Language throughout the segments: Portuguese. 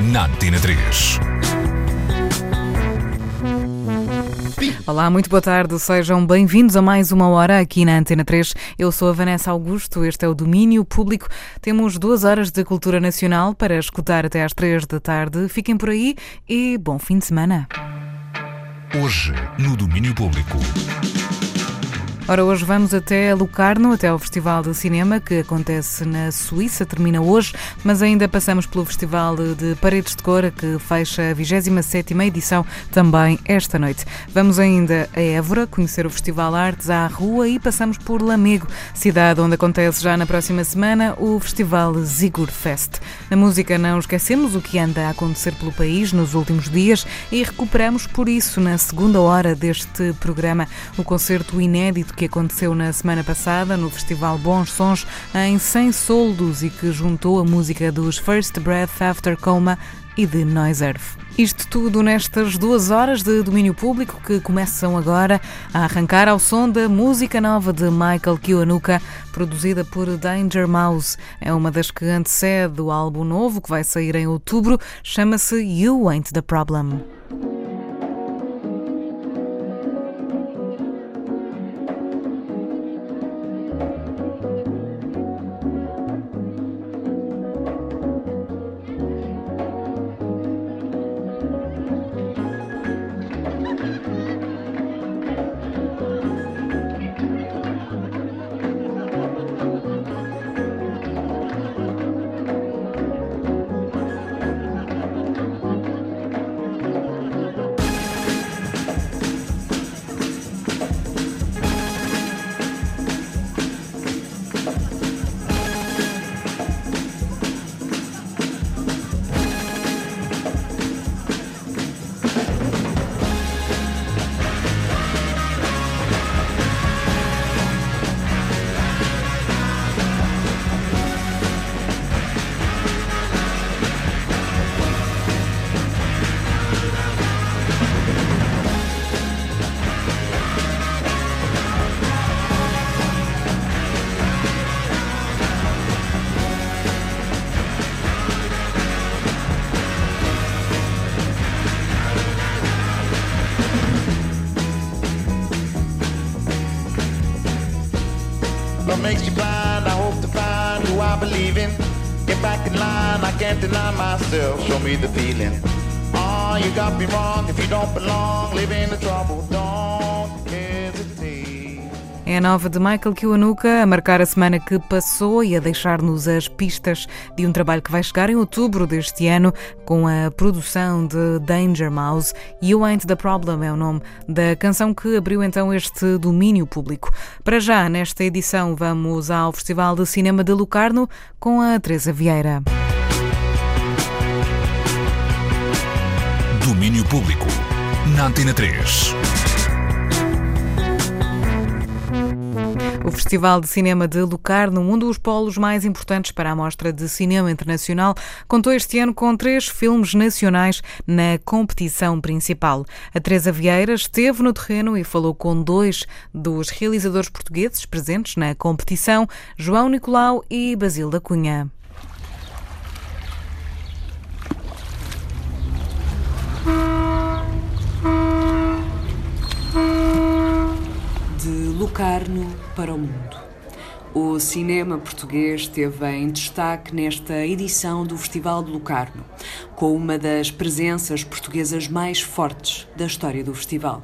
na Antena 3. Olá, muito boa tarde. Sejam bem-vindos a mais uma hora aqui na Antena 3. Eu sou a Vanessa Augusto, este é o Domínio Público. Temos duas horas de cultura nacional para escutar até às três da tarde. Fiquem por aí e bom fim de semana. Hoje, no Domínio Público. Ora, hoje vamos até Lucarno, até ao Festival de Cinema que acontece na Suíça, termina hoje, mas ainda passamos pelo Festival de Paredes de Cor que fecha a 27ª edição também esta noite. Vamos ainda a Évora conhecer o Festival Artes à Rua e passamos por Lamego, cidade onde acontece já na próxima semana o Festival Zigur Fest. Na música não esquecemos o que anda a acontecer pelo país nos últimos dias e recuperamos por isso na segunda hora deste programa o concerto inédito que aconteceu na semana passada no Festival Bons Sons em 100 soldos e que juntou a música dos First Breath After Coma e de Noise Earth. Isto tudo nestas duas horas de domínio público que começam agora a arrancar ao som da música nova de Michael Kiwanuka, produzida por Danger Mouse. É uma das que antecede o álbum novo que vai sair em outubro, chama-se You Ain't the Problem. Nova de Michael Kiwanuka a marcar a semana que passou e a deixar-nos as pistas de um trabalho que vai chegar em outubro deste ano com a produção de Danger Mouse. You Ain't the Problem é o nome da canção que abriu então este domínio público. Para já, nesta edição, vamos ao Festival de Cinema de Lucarno com a Teresa Vieira. Domínio Público. Na Antena 3. O Festival de Cinema de Lucarno, um dos polos mais importantes para a Mostra de Cinema Internacional, contou este ano com três filmes nacionais na competição principal. A Teresa Vieira esteve no terreno e falou com dois dos realizadores portugueses presentes na competição, João Nicolau e Basil da Cunha. Lucarno para o mundo. O cinema português esteve em destaque nesta edição do Festival de Lucarno, com uma das presenças portuguesas mais fortes da história do festival.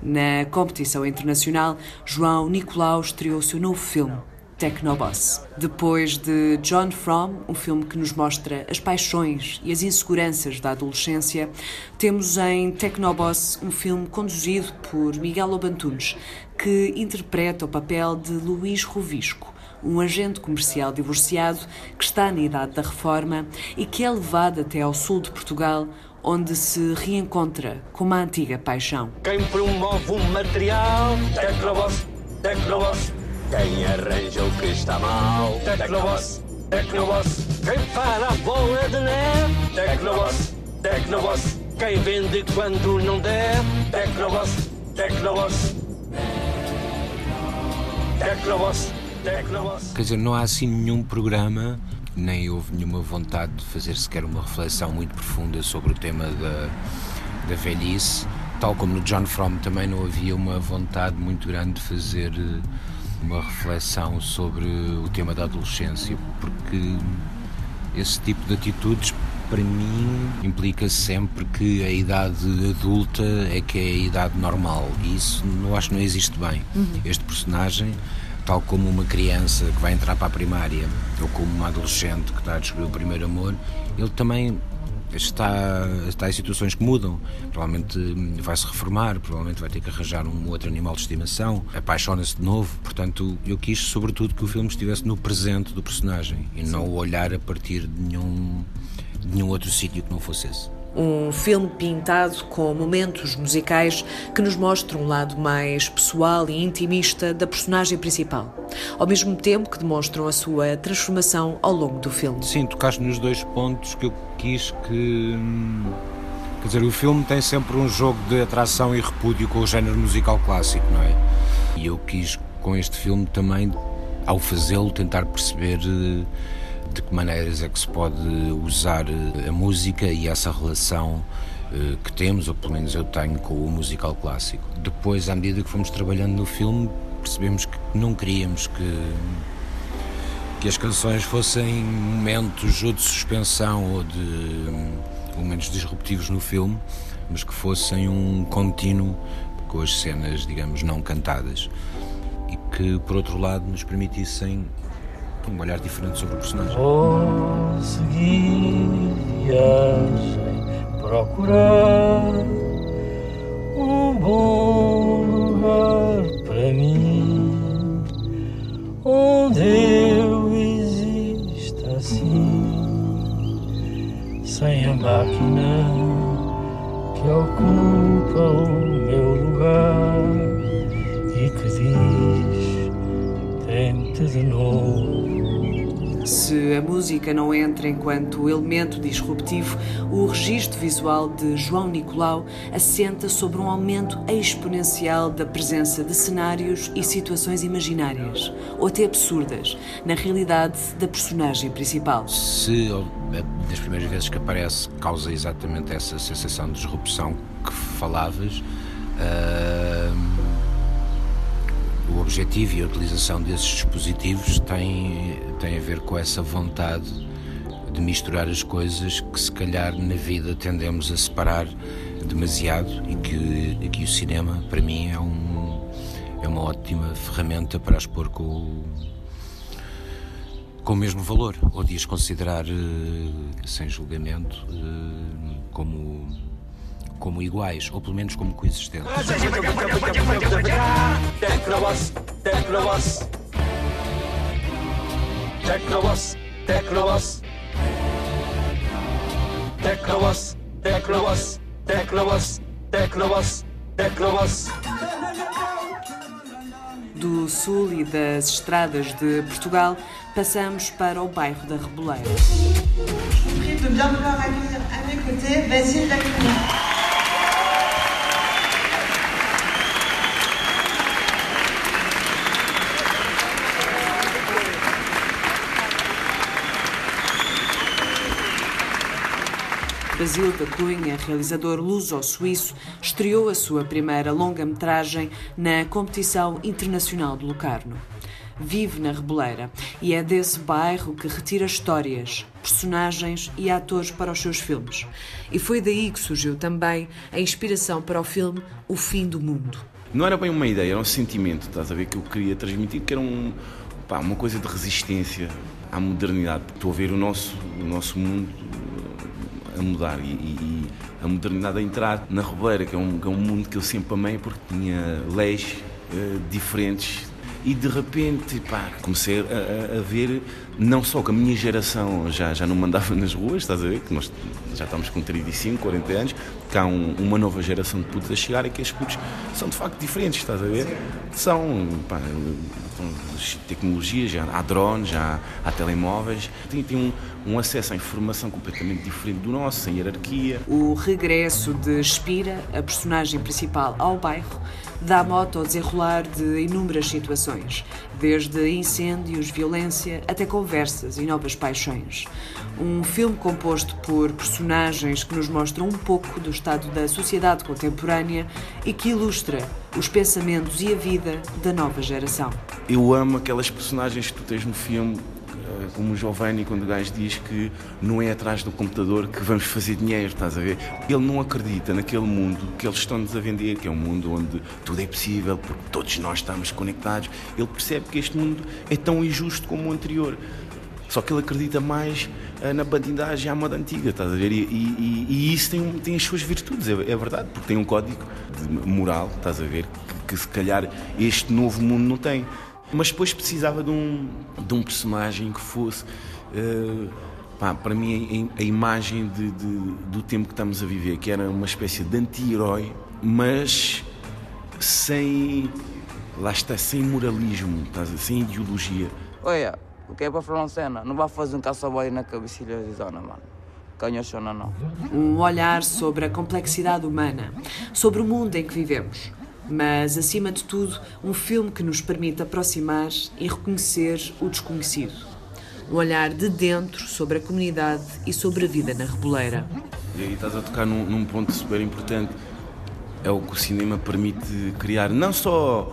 Na competição internacional, João Nicolau estreou seu novo filme, Technoboss. Depois de John From, um filme que nos mostra as paixões e as inseguranças da adolescência, temos em Technoboss um filme conduzido por Miguel Lobantunes, que interpreta o papel de Luís Rovisco, um agente comercial divorciado que está na idade da reforma e que é levado até ao sul de Portugal, onde se reencontra com uma antiga paixão. Quem promove o material, Tecnoboss, Tecnoboss. Quem arranja o que está mal, Tecnoboss, Tecnoboss. Quem para a bola de neve, Tecnoboss, Tecnoboss. Quem vende quando não der, Tecnoboss, Tecnoboss. Tecnoboss, Tecnoboss. Quer dizer, não há assim nenhum programa, nem houve nenhuma vontade de fazer sequer uma reflexão muito profunda sobre o tema da, da velhice. Tal como no John Fromm também não havia uma vontade muito grande de fazer eh, uma reflexão sobre o tema da adolescência, porque esse tipo de atitudes para mim implica sempre que a idade adulta é que é a idade normal e isso não acho que não existe bem. Uhum. Este personagem, tal como uma criança que vai entrar para a primária ou como uma adolescente que está a descobrir o primeiro amor, ele também está, está em situações que mudam. Provavelmente vai se reformar, provavelmente vai ter que arranjar um outro animal de estimação, apaixona-se de novo. Portanto, eu quis, sobretudo, que o filme estivesse no presente do personagem e Sim. não olhar a partir de nenhum, de nenhum outro sítio que não fosse esse. Um filme pintado com momentos musicais que nos mostram um lado mais pessoal e intimista da personagem principal, ao mesmo tempo que demonstram a sua transformação ao longo do filme. Sim, tocaste nos dois pontos que eu quis que. Hum, quer dizer, o filme tem sempre um jogo de atração e repúdio com o género musical clássico, não é? E eu quis, com este filme também, ao fazê-lo, tentar perceber eh, de que maneiras é que se pode usar eh, a música e essa relação eh, que temos, ou pelo menos eu tenho, com o musical clássico. Depois, à medida que fomos trabalhando no filme, percebemos que não queríamos que, que as canções fossem momentos ou de suspensão ou de momentos disruptivos no filme, mas que fossem um contínuo com as cenas, digamos, não cantadas. E que, por outro lado, nos permitissem um olhar diferente sobre o personagem. Vou seguir viagem, procurar um bom lugar para mim, onde eu exista assim, sem a máquina que ocupa o meu lugar e que diz: tente de novo. Se a música não entra enquanto elemento disruptivo, o registro visual de João Nicolau assenta sobre um aumento exponencial da presença de cenários e situações imaginárias, ou até absurdas, na realidade da personagem principal. Se das primeiras vezes que aparece causa exatamente essa sensação de disrupção que falavas. Uh o objetivo e a utilização desses dispositivos tem, tem a ver com essa vontade de misturar as coisas que se calhar na vida tendemos a separar demasiado e que, que o cinema para mim é, um, é uma ótima ferramenta para expor com, com o mesmo valor ou de as considerar eh, sem julgamento eh, como como iguais, ou pelo menos como coexistentes. Do sul e das estradas de Portugal, passamos para o bairro da Reboleira. Prie de bien vouloir accueillir à mes côtés Basile Lacuna. Basílio da Cunha, realizador luso-suíço, estreou a sua primeira longa-metragem na competição internacional de Locarno. Vive na Reboleira e é desse bairro que retira histórias, personagens e atores para os seus filmes. E foi daí que surgiu também a inspiração para o filme O Fim do Mundo. Não era bem uma ideia, era um sentimento, estás a ver, que eu queria transmitir, que era um, pá, uma coisa de resistência à modernidade. Estou a ver o nosso, o nosso mundo a mudar e, e, a modernidade a entrar na Robeira, que é um, que é um mundo que eu sempre amei porque tinha leis uh, diferentes e de repente pá, comecei a, a, ver não só que a minha geração já, já não mandava nas ruas, estás a ver? Que nós já estamos com 35, 40 anos, que há um, uma nova geração de putos a chegar e que estes putos são de facto diferentes, estás a ver? São, pá, tecnologias, já há drones, já há telemóveis, tem, tem um, um acesso à informação completamente diferente do nosso, sem hierarquia. O regresso de Espira, a personagem principal, ao bairro, dá moto ao desenrolar de inúmeras situações, desde incêndios, violência, até conversas e novas paixões. Um filme composto por personagens que nos mostram um pouco do estado da sociedade contemporânea e que ilustra os pensamentos e a vida da nova geração. Eu amo aquelas personagens que tu tens no filme como o Giovanni, quando o gajo diz que não é atrás do computador que vamos fazer dinheiro, estás a ver? Ele não acredita naquele mundo que eles estão-nos a vender, que é um mundo onde tudo é possível, porque todos nós estamos conectados. Ele percebe que este mundo é tão injusto como o anterior. Só que ele acredita mais uh, na bandidagem à moda antiga, estás a ver? E, e, e isso tem, tem, as suas virtudes, é, é, verdade, porque tem um código moral, estás a ver? Que, que se calhar este novo mundo não tem. Mas depois precisava de um, de um personagem que fosse. Uh, pá, para mim, a, a imagem de, de, do tempo que estamos a viver, que era uma espécie de anti-herói, mas sem. Lá está, sem moralismo, estás a, sem ideologia. Olha, o que é para falar cena? Não vai fazer um caça-boia na cabecilha de zona, mano. Canhochona não. Um olhar sobre a complexidade humana, sobre o mundo em que vivemos. Mas, acima de tudo, um filme que nos permite aproximar e reconhecer o desconhecido. Um olhar de dentro sobre a comunidade e sobre a vida na Reboleira. E aí estás a tocar num, num ponto super importante. É o que o cinema permite criar, não só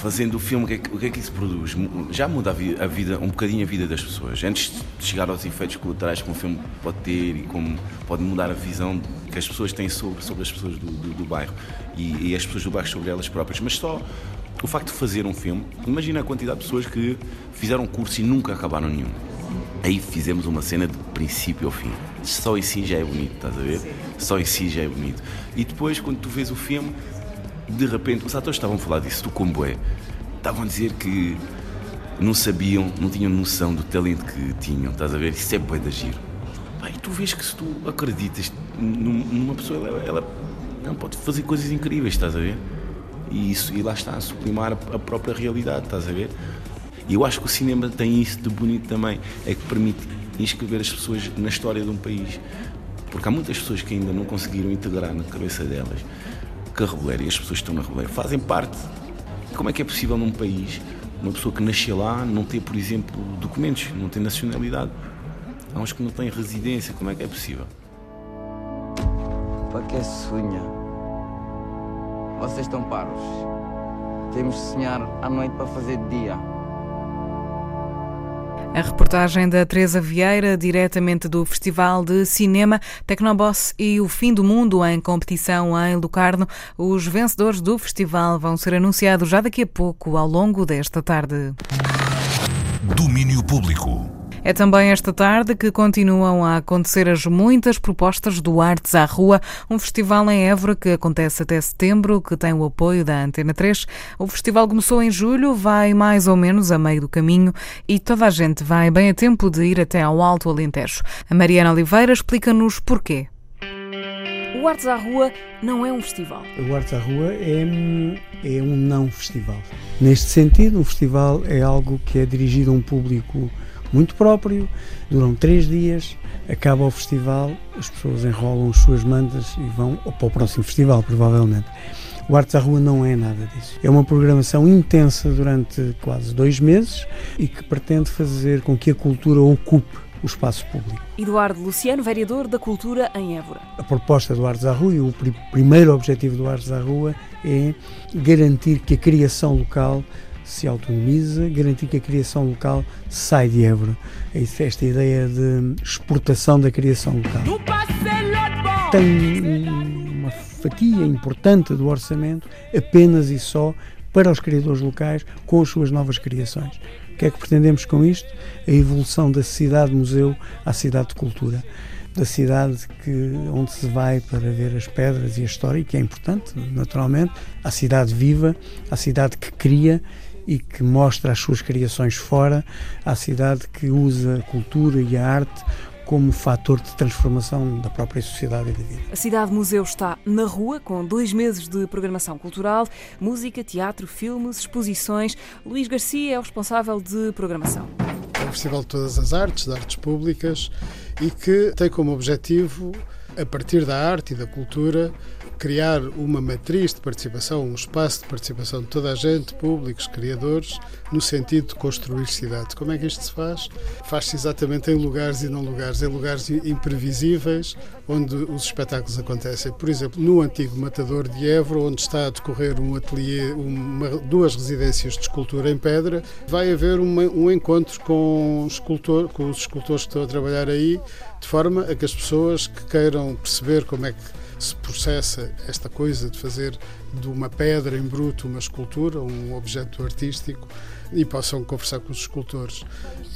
fazendo o filme, o que, é que, o que, é que isso produz? Já muda a vida, a vida, um bocadinho a vida das pessoas. Antes de chegar aos efeitos colaterais que um filme pode ter e como pode mudar a visão que as pessoas têm sobre, sobre as pessoas do, do, do bairro e, e, as pessoas do bairro sobre elas próprias. Mas só o facto de fazer um filme, imagina a quantidade de pessoas que fizeram um curso e nunca acabaram nenhum. Aí fizemos uma cena de princípio ao fim. Só em si já é bonito, estás a ver? Só em si já é bonito. E depois, quando tu vês o filme, de repente, os atores estavam a falar disso do comboé. Estavam a dizer que não sabiam, não tinham noção do talento que tinham, estás a ver? Isso é bué de giro. E tu vês que se tu acreditas numa pessoa, ela, ela não, pode fazer coisas incríveis, estás a ver? E, isso, e lá está, a sublimar a própria realidade, estás a ver? E eu acho que o cinema tem isso de bonito também, é que permite inscrever as pessoas na história de um país. Porque há muitas pessoas que ainda não conseguiram integrar na cabeça delas que a Reboleira e as pessoas que estão na Reboleira fazem parte. Como é que é possível num país uma pessoa que nasceu lá não ter, por exemplo, documentos, não ter nacionalidade? Há uns que não têm residência, como é que é possível? Para que sonha? Vocês estão paros. Temos de sonhar à noite para fazer dia. A reportagem da Teresa Vieira, diretamente do Festival de Cinema Tecnoboss e o Fim do Mundo em competição em Lucarno. Os vencedores do festival vão ser anunciados já daqui a pouco, ao longo desta tarde. Domínio Público. É também esta tarde que continuam a acontecer as muitas propostas do Artes à Rua, um festival em Évora que acontece até setembro, que tem o apoio da Antena 3. O festival começou em julho, vai mais ou menos a meio do caminho e toda a gente vai bem a tempo de ir até ao Alto Alentejo. A Mariana Oliveira explica-nos porquê. O Artes à Rua não é um festival. O Artes à Rua é, é um não festival. Neste sentido, um festival é algo que é dirigido a um público muito próprio, duram três dias, acaba o festival, as pessoas enrolam as suas mandas e vão para o próximo festival, provavelmente. O Artes à Rua não é nada disso. É uma programação intensa durante quase dois meses e que pretende fazer com que a cultura ocupe o espaço público. Eduardo Luciano, vereador da Cultura em Évora. A proposta do Artes à Rua e o primeiro objetivo do Artes à Rua é garantir que a criação local se autonomiza, garantir que a criação local sai de Évora. É esta ideia de exportação da criação local. Tem uma fatia importante do orçamento apenas e só para os criadores locais com as suas novas criações. O que é que pretendemos com isto? A evolução da cidade-museu à cidade de cultura da cidade que, onde se vai para ver as pedras e a história, que é importante, naturalmente, a cidade viva, a cidade que cria e que mostra as suas criações fora, à cidade que usa a cultura e a arte como fator de transformação da própria sociedade e da vida. A Cidade Museu está na rua, com dois meses de programação cultural, música, teatro, filmes, exposições. Luís Garcia é o responsável de programação. É um festival de todas as artes, de artes públicas, e que tem como objetivo, a partir da arte e da cultura, criar uma matriz de participação, um espaço de participação de toda a gente, públicos, criadores, no sentido de construir cidades. Como é que isto se faz? Faz-se exatamente em lugares e não lugares, em lugares imprevisíveis, onde os espetáculos acontecem. Por exemplo, no antigo Matador de Évora, onde está a decorrer um ateliê, uma, duas residências de escultura em pedra, vai haver uma, um encontro com, escultor, com os escultores que estão a trabalhar aí, de forma a que as pessoas que queiram perceber como é que se processa esta coisa de fazer de uma pedra em bruto uma escultura, um objeto artístico, e possam conversar com os escultores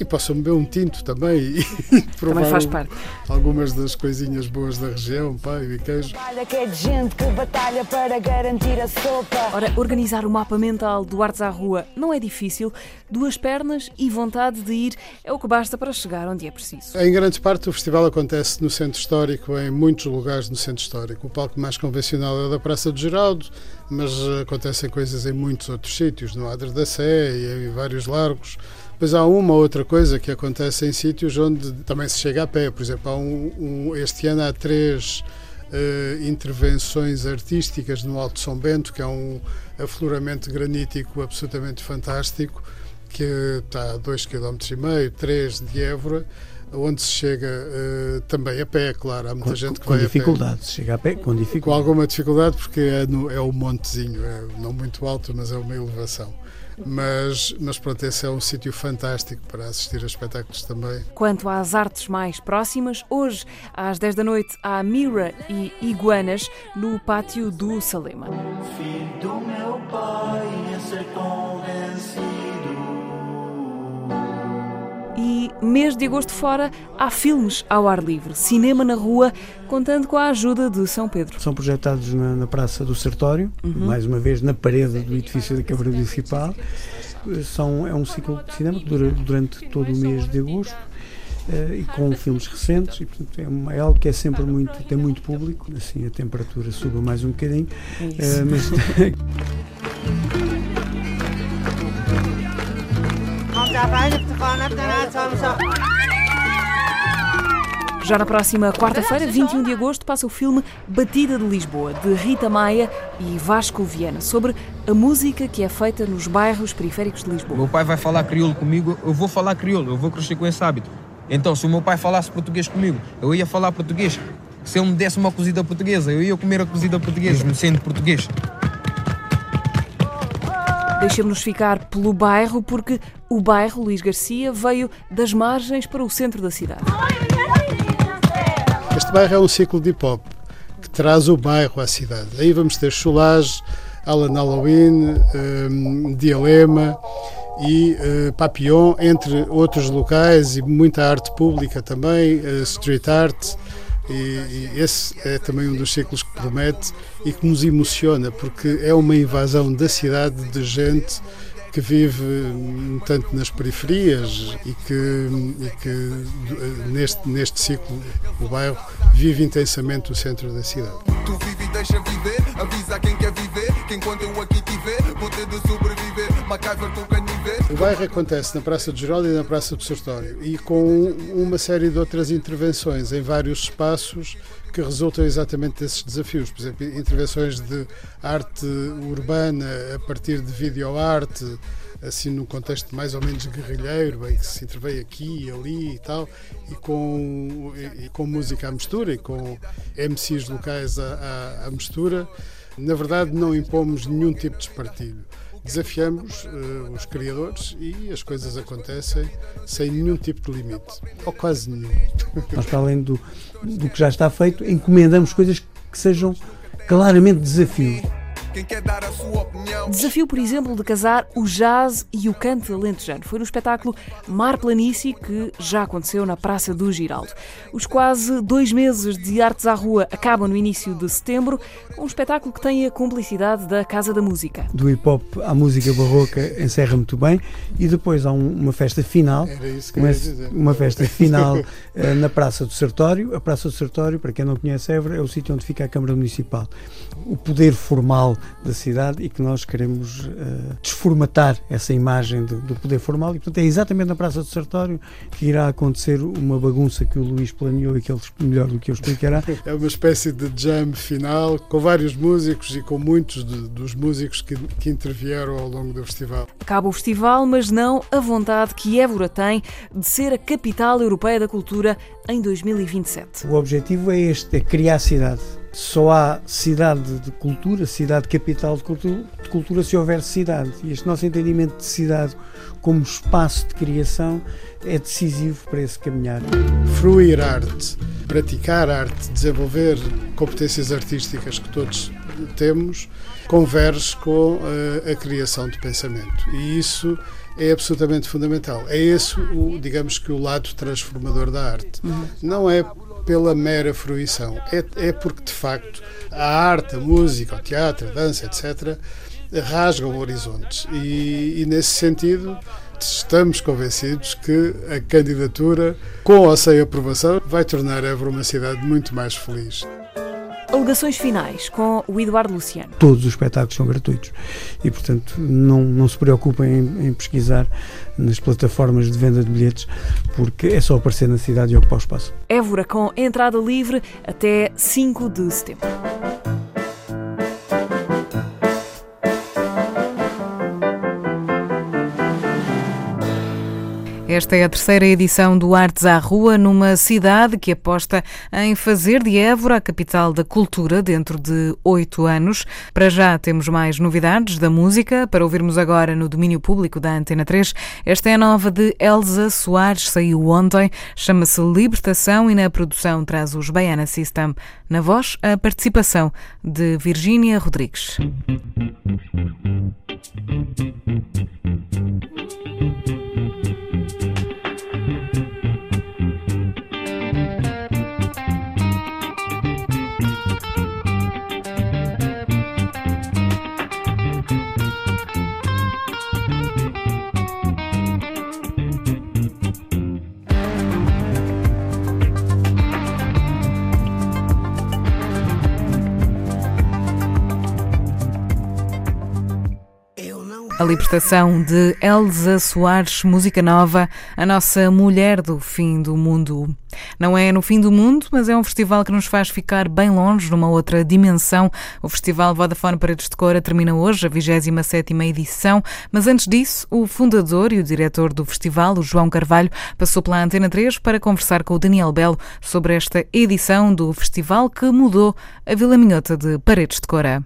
e possam beber um tinto também e provar também faz parte. algumas das coisinhas boas da região, pai e queijo. que é de gente que batalha para garantir a sopa. Ora, organizar o mapa mental do Artes à Rua não é difícil. Duas pernas e vontade de ir é o que basta para chegar onde é preciso. Em grande parte o festival acontece no centro histórico, em muitos lugares no centro histórico. O palco mais convencional é o da Praça do Geraldo, mas acontecem coisas em muitos outros sítios, no Adre da Sé e em vários largos. Depois há uma outra coisa que acontece em sítios onde também se chega a pé. Por exemplo, um, um, este ano há três uh, intervenções artísticas no Alto São Bento, que é um afloramento granítico absolutamente fantástico, que está a 2,5 km, 3 de Évora, onde se chega uh, também a pé, claro. Há muita com, gente que com vai dificuldade, a pé. se chega a pé com dificuldade. Com alguma dificuldade, porque é, no, é o montezinho, é não muito alto, mas é uma elevação. Mas, mas pronto, esse é um sítio fantástico para assistir a espetáculos também. Quanto às artes mais próximas, hoje, às 10 da noite, há Mira e Iguanas no pátio do Salema. Filho do meu pai, a ser convencido. E mês de agosto fora, há filmes ao ar livre, cinema na rua, contando com a ajuda de São Pedro. São projetados na, na Praça do Sertório, uhum. mais uma vez na parede do edifício da Câmara Municipal. São, é um ciclo de cinema que dura durante todo o mês de agosto. Uh, e com filmes recentes e portanto é, uma, é, algo que é sempre muito tem muito público assim a temperatura suba mais um bocadinho uh, mas Já na próxima quarta-feira, 21 de agosto, passa o filme Batida de Lisboa, de Rita Maia e Vasco Viana, sobre a música que é feita nos bairros periféricos de Lisboa. Meu pai vai falar crioulo comigo, eu vou falar crioulo, eu vou crescer com esse hábito. Então, se o meu pai falasse português comigo, eu ia falar português. Se ele me desse uma cozida portuguesa, eu ia comer a cozida portuguesa, me sendo português. Deixemos-nos ficar pelo bairro, porque o bairro Luís Garcia veio das margens para o centro da cidade. Este bairro é um ciclo de hip hop que traz o bairro à cidade. Aí vamos ter Chulage, Alan Halloween, um, Dialema e uh, Papillon, entre outros locais e muita arte pública também, uh, street art. E, e, esse é também um dos ciclos que promete e que nos emociona, porque é uma invasão da cidade de gente que vive tanto nas periferias e que, e que eh, neste, neste ciclo o bairro vive intensamente o centro da cidade. Tu vive e deixa viver, avisa quem quer viver, que enquanto eu aqui tiver, de sobreviver, MacGyver com o bairro acontece na Praça do Geraldo e na Praça do Sertório e com uma série de outras intervenções em vários espaços que resultam exatamente desses desafios. Por exemplo, intervenções de arte urbana a partir de videoarte, assim num contexto mais ou menos guerrilheiro, em que se intervém aqui e ali e tal, e com, e, com música à mistura e com MCs locais à, à, à mistura. Na verdade, não impomos nenhum tipo de espartilho desafiamos uh, os criadores e as coisas acontecem sem nenhum tipo de limite, ou quase nenhum. Nós, para além do, do que já está feito, encomendamos coisas que sejam claramente desafios. Quem quer dar a sua opinião. Desafio, por exemplo, de casar o jazz e o canto alentejano. Foi no espetáculo Mar Planície que já aconteceu na Praça do Giraldo. Os quase dois meses de Artes à Rua acabam no início de setembro, um espetáculo que tem a cumplicidade da Casa da Música. Do hip hop à música barroca encerra muito bem e depois há um, uma festa final, Era isso que uma, eu ia dizer. uma festa final eh, na Praça do Sertório. A Praça do Sertório, para quem não conhece Évora, é o sítio onde fica a Câmara Municipal. O poder formal da cidade e que nós queremos eh, desformatar essa imagem do, do poder formal e portanto é exatamente na Praça do Sertório que irá acontecer uma bagunça que o Luís planeou e que ele melhor do que eu explicará. É uma espécie de jam final com vários músicos e com muitos de- dos músicos que, que intervieram ao longo do festival. Acaba o festival, mas não a vontade que Évora tem de ser a capital europeia da cultura em 2027. O objetivo é este, é criar cidade. Só há cidade de cultura, cidade capital de cultura, de cultura se houver cidade. E este nosso entendimento de cidade como espaço de criação é decisivo para esse caminhar. Fruir arte, praticar arte, desenvolver competências artísticas que todos temos, converge com eh, a criação de pensamento. E isso é absolutamente fundamental. É esse, o, digamos que, o lado transformador da arte. Não é pela mera fruição, é, é porque, de facto, a arte, a música, o teatro, a dança, etc., rasgam horizontes. E, e nesse sentido, estamos convencidos que a candidatura, com ou sem aprovação, vai tornar Évora uma cidade muito mais feliz. Alegações finais com o Eduardo Luciano. Todos os espetáculos são gratuitos e, portanto, não, não se preocupem em, em pesquisar nas plataformas de venda de bilhetes, porque é só aparecer na cidade e ocupar o espaço. Évora com entrada livre até 5 de setembro. Esta é a terceira edição do Artes à Rua, numa cidade que aposta em fazer de Évora a capital da cultura dentro de oito anos. Para já temos mais novidades da música para ouvirmos agora no domínio público da Antena 3. Esta é a nova de Elsa Soares, saiu ontem, chama-se Libertação e na produção traz os Baiana System. Na voz, a participação de Virgínia Rodrigues. A libertação de Elsa Soares, música nova, a nossa mulher do fim do mundo. Não é no fim do mundo, mas é um festival que nos faz ficar bem longe, numa outra dimensão. O Festival Vodafone Paredes de Cora termina hoje, a 27ª edição, mas antes disso, o fundador e o diretor do festival, o João Carvalho, passou pela Antena 3 para conversar com o Daniel Belo sobre esta edição do festival que mudou a Vila Minhota de Paredes de Cora.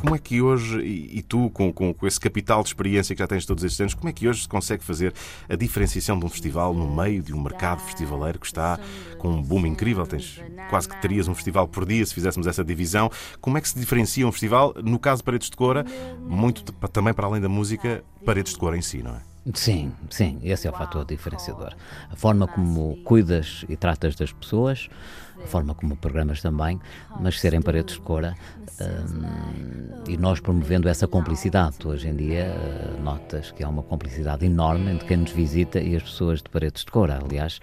Como é que hoje, e, tu, com, com, com, esse capital de experiência que já tens todos estes anos, como é que hoje se consegue fazer a diferenciação de um festival no meio de um mercado festivaleiro que está com um boom incrível? Tens quase que terias um festival por dia se fizéssemos essa divisão. Como é que se diferencia um festival, no caso de Paredes de Cora, muito também para além da música, Paredes de Cora em si, não é? Sim, sim, esse é o fator diferenciador. A forma como cuidas e tratas das pessoas, a forma como programas também, mas serem paredes de cora hum, e nós promovendo essa cumplicidade. Tu, hoje em dia notas que há uma cumplicidade enorme entre quem nos visita e as pessoas de paredes de cora. Aliás,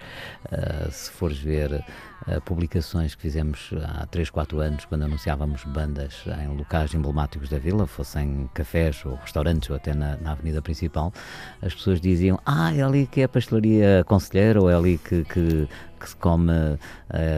se fores ver publicações que fizemos há 3, 4 anos, quando anunciávamos bandas em locais emblemáticos da vila, fossem cafés ou restaurantes ou até na, na avenida principal, as pessoas diziam: Ah, é ali que é a pastelaria conselheira ou é ali que, que que se come uh,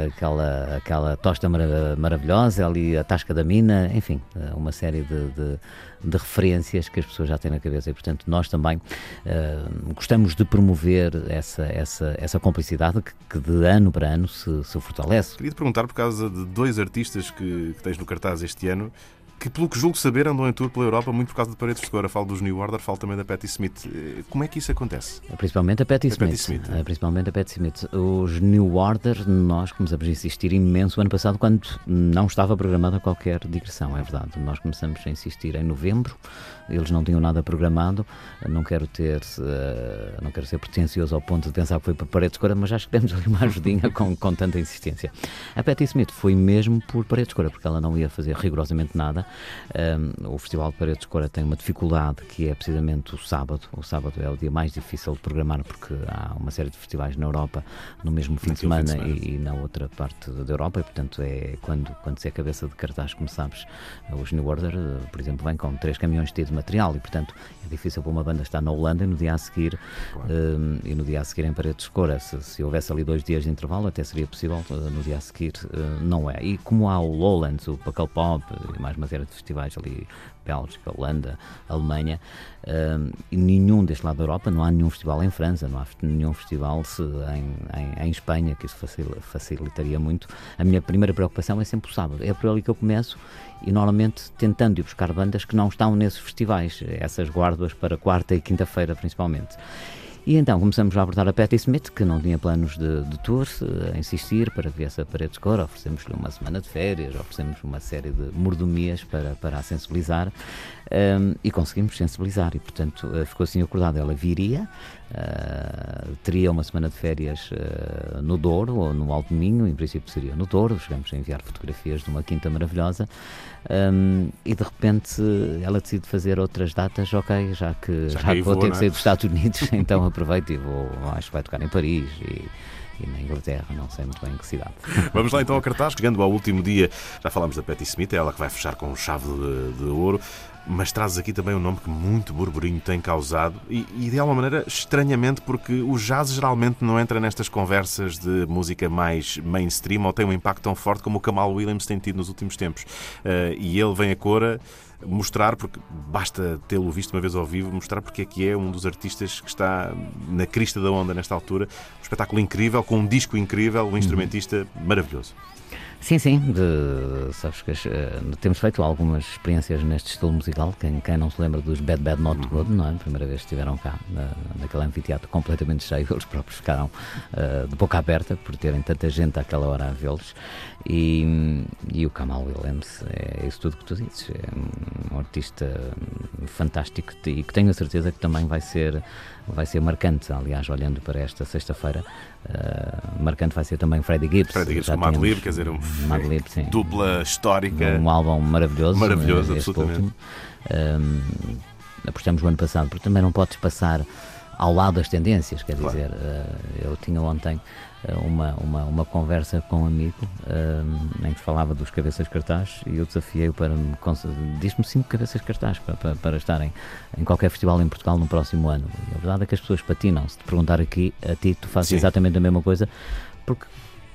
aquela, aquela tosta marav maravilhosa, ali a tasca da mina, enfim, uh, uma série de, de, de, referências que as pessoas já têm na cabeça e, portanto, nós também uh, gostamos de promover essa, essa, essa complicidade que, que de ano para ano se, se fortalece. Queria te perguntar, por causa de dois artistas que, que tens no cartaz este ano, que, pelo que julgo saber, andam em tour pela Europa muito por causa de paredes de cor. Falo dos New Order, falo também da Patti Smith. Eh, Como é que isso acontece? Principalmente a Patti A Patti Smith. Smith. Eh, Principalmente a Patti Smith. Os New Order, nós começamos a insistir imenso ano passado, quando não estava programada qualquer digressão, é verdade. Nós começamos a insistir em novembro, eles não tinham nada programado. Não quero ter, eh, não quero ser pretencioso ao ponto de pensar que foi por paredes de cor, mas acho que demos ali uma ajudinha com, com tanta insistência. A Patti Smith foi mesmo por paredes de cor, porque ela não ia fazer rigorosamente nada. Um, o Festival de Paredes de Cora tem uma dificuldade que é precisamente o sábado. O sábado é o dia mais difícil de programar porque há uma série de festivais na Europa no mesmo fim de semana, fim de semana. E, e na outra parte da Europa e portanto é quando, quando se é cabeça de cartaz, como sabes, os New Order, eh, por exemplo, vem com três caminhões de material e portanto é difícil para uma banda estar na Holanda e no dia a seguir um, e no dia a seguir em Paredes de Cora. Se, se houvesse ali dois dias de intervalo até seria possível, eh, no dia a seguir eh, não é. E como há o Lowlands, o Pacal Pop e mais uma série de festivais ali, Bélgica, Holanda, Alemanha, um, e nenhum deste lado da Europa, não há nenhum festival em França, não há nenhum festival em, em, em Espanha, que isso facil- facilitaria muito. A minha primeira preocupação é sempre o sábado, é por ali que eu começo e normalmente tentando ir buscar bandas que não estão nesses festivais, essas guardas para quarta e quinta-feira principalmente. E então começamos a abordar a Patti Smith, que não tinha planos de, de tour, a insistir para que viesse a Paredes de Cor, oferecemos-lhe uma semana de férias, oferecemos uma série de mordomias para, para a sensibilizar ehm, e conseguimos sensibilizar e portanto eh, ficou assim acordado, ela viria, eh, teria uma semana de férias eh, no Douro ou no Alto Minho, em princípio seria no Douro, chegamos a enviar fotografias de uma quinta maravilhosa ehm, e de repente ela decide fazer outras datas, ok, já que, Já já que vou vou, ter que é? sair dos Estados Unidos, então aproveito e vou, acho que vai tocar em Paris e, e na Inglaterra, não sei muito bem em que cidade. Vamos lá então ao cartaz, chegando ao último dia, já falámos da Patti Smith, é ela que vai fechar com chave de, de ouro, mas trazes aqui também um nome que muito burburinho tem causado e, e de alguma maneira estranhamente porque o jazz geralmente não entra nestas conversas de música mais mainstream ou tem um impacto tão forte como o Kamal Williams tem tido nos últimos tempos. Eh, e ele vem a cora mostrar, porque basta tê-lo visto uma vez ao vivo, mostrar porque é que é um dos artistas que está na crista da onda nesta altura. Um espetáculo incrível, com um disco incrível, um instrumentista maravilhoso. Sim, sim, de- sabes que eh, temos feito algumas experiências neste estilo musical. Quem, quem não se lembra dos Bad Bad Not Good, não é? Primeira vez que estiveram cá, na, naquele anfiteatro completamente cheio, eles próprios ficaram eh, de boca aberta por terem tanta gente àquela hora a vê-los. E, e o Kamal Williams é isso tudo que tu dizes. É um artista fantástico e que tenho a certeza que também vai ser, vai ser marcante. Aliás, olhando para esta sexta-feira, eh, marcante vai ser também Freddie Gibbs. Freddie Gibbs com Madlib, quer dizer, um Madlib, sim. dupla histórica. Um álbum maravilhoso. Maravilhoso, absolutamente. Um, apostamos o ano passado, porque também não podes passar ao lado das tendências, quer Claro. dizer, eh, eu tinha ontem uma, uma, uma conversa com um amigo eh, em que falava dos cabeças cartaz e eu desafiei-o para me diz-me cinco cabeças cartaz para, para, para estarem em qualquer festival em Portugal no próximo ano. E a verdade é que as pessoas patinam. Se te perguntar aqui, a ti, tu fazes Sim. exatamente a mesma coisa, porque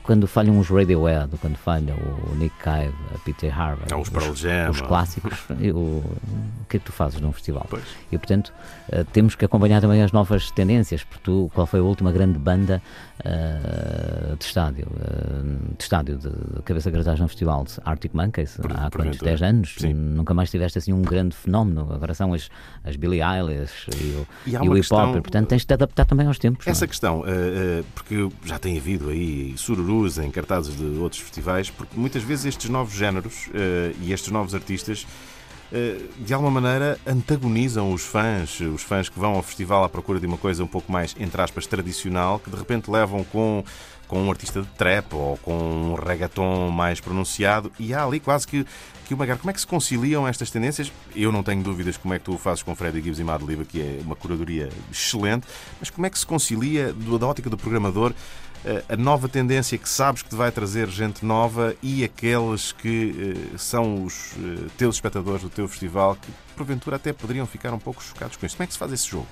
quando falham os Radiohead, quando falha o Nick Cave, a Peter Harvard, Há os Jam, os ou- clássicos, eu- o que é que tu fazes num festival? E portanto eh, temos que acompanhar também as novas tendências, porque tu, qual foi a última grande banda eh, de estádio, eh, de estádio de, de cabeça de cartaz num festival? Arctic Monkeys, há quantos? porventura. 10 anos? Sim. Nunca mais tiveste assim um grande fenómeno. Agora são as, as Billie Eilish e o, E e o hip hop, questão- portanto tens de te adaptar também aos tempos. é? Essa questão, eh, eh, porque já tem havido aí sururus em cartazes de outros festivais, porque muitas vezes estes novos géneros eh, e estes novos artistas eh, de alguma maneira antagonizam os fãs, os fãs que vão ao festival à procura de uma coisa um pouco mais, entre aspas, tradicional, que de repente levam com, com um artista de trap ou com um reggaeton mais pronunciado e há ali quase que, que uma guerra. Como é que se conciliam estas tendências? Eu não tenho dúvidas como é que tu o fazes com Freddie Gibbs e Madlib, que é uma curadoria excelente, mas como é que se concilia da ótica do programador eh, a nova tendência que sabes que te vai trazer gente nova e aqueles que eh, são os eh, teus espectadores do teu festival que porventura até poderiam ficar um pouco chocados com isto. Como é que se faz esse jogo?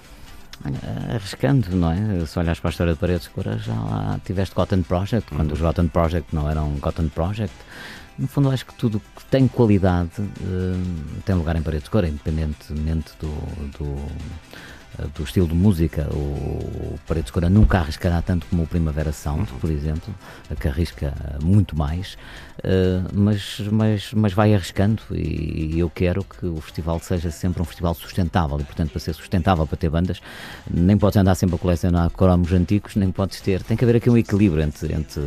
Olha, Arriscando, não é? Se olhas para a história de Paredes de Cora, já lá tiveste Cotton Project, quando os Cotton Project não eram Cotton Project. No fundo, acho que tudo que tem qualidade eh, tem lugar em Paredes de Cora, independentemente do, do, do estilo de música. O Paredes Cora nunca arriscará tanto como o Primavera Sound, por exemplo, que arrisca muito mais, mas, mas, mas vai arriscando e, e, eu quero que o festival seja sempre um festival sustentável e, portanto, para ser sustentável, para ter bandas, nem podes andar sempre a colecionar cromos antigos, nem podes ter. Tem que haver aqui um equilíbrio entre, entre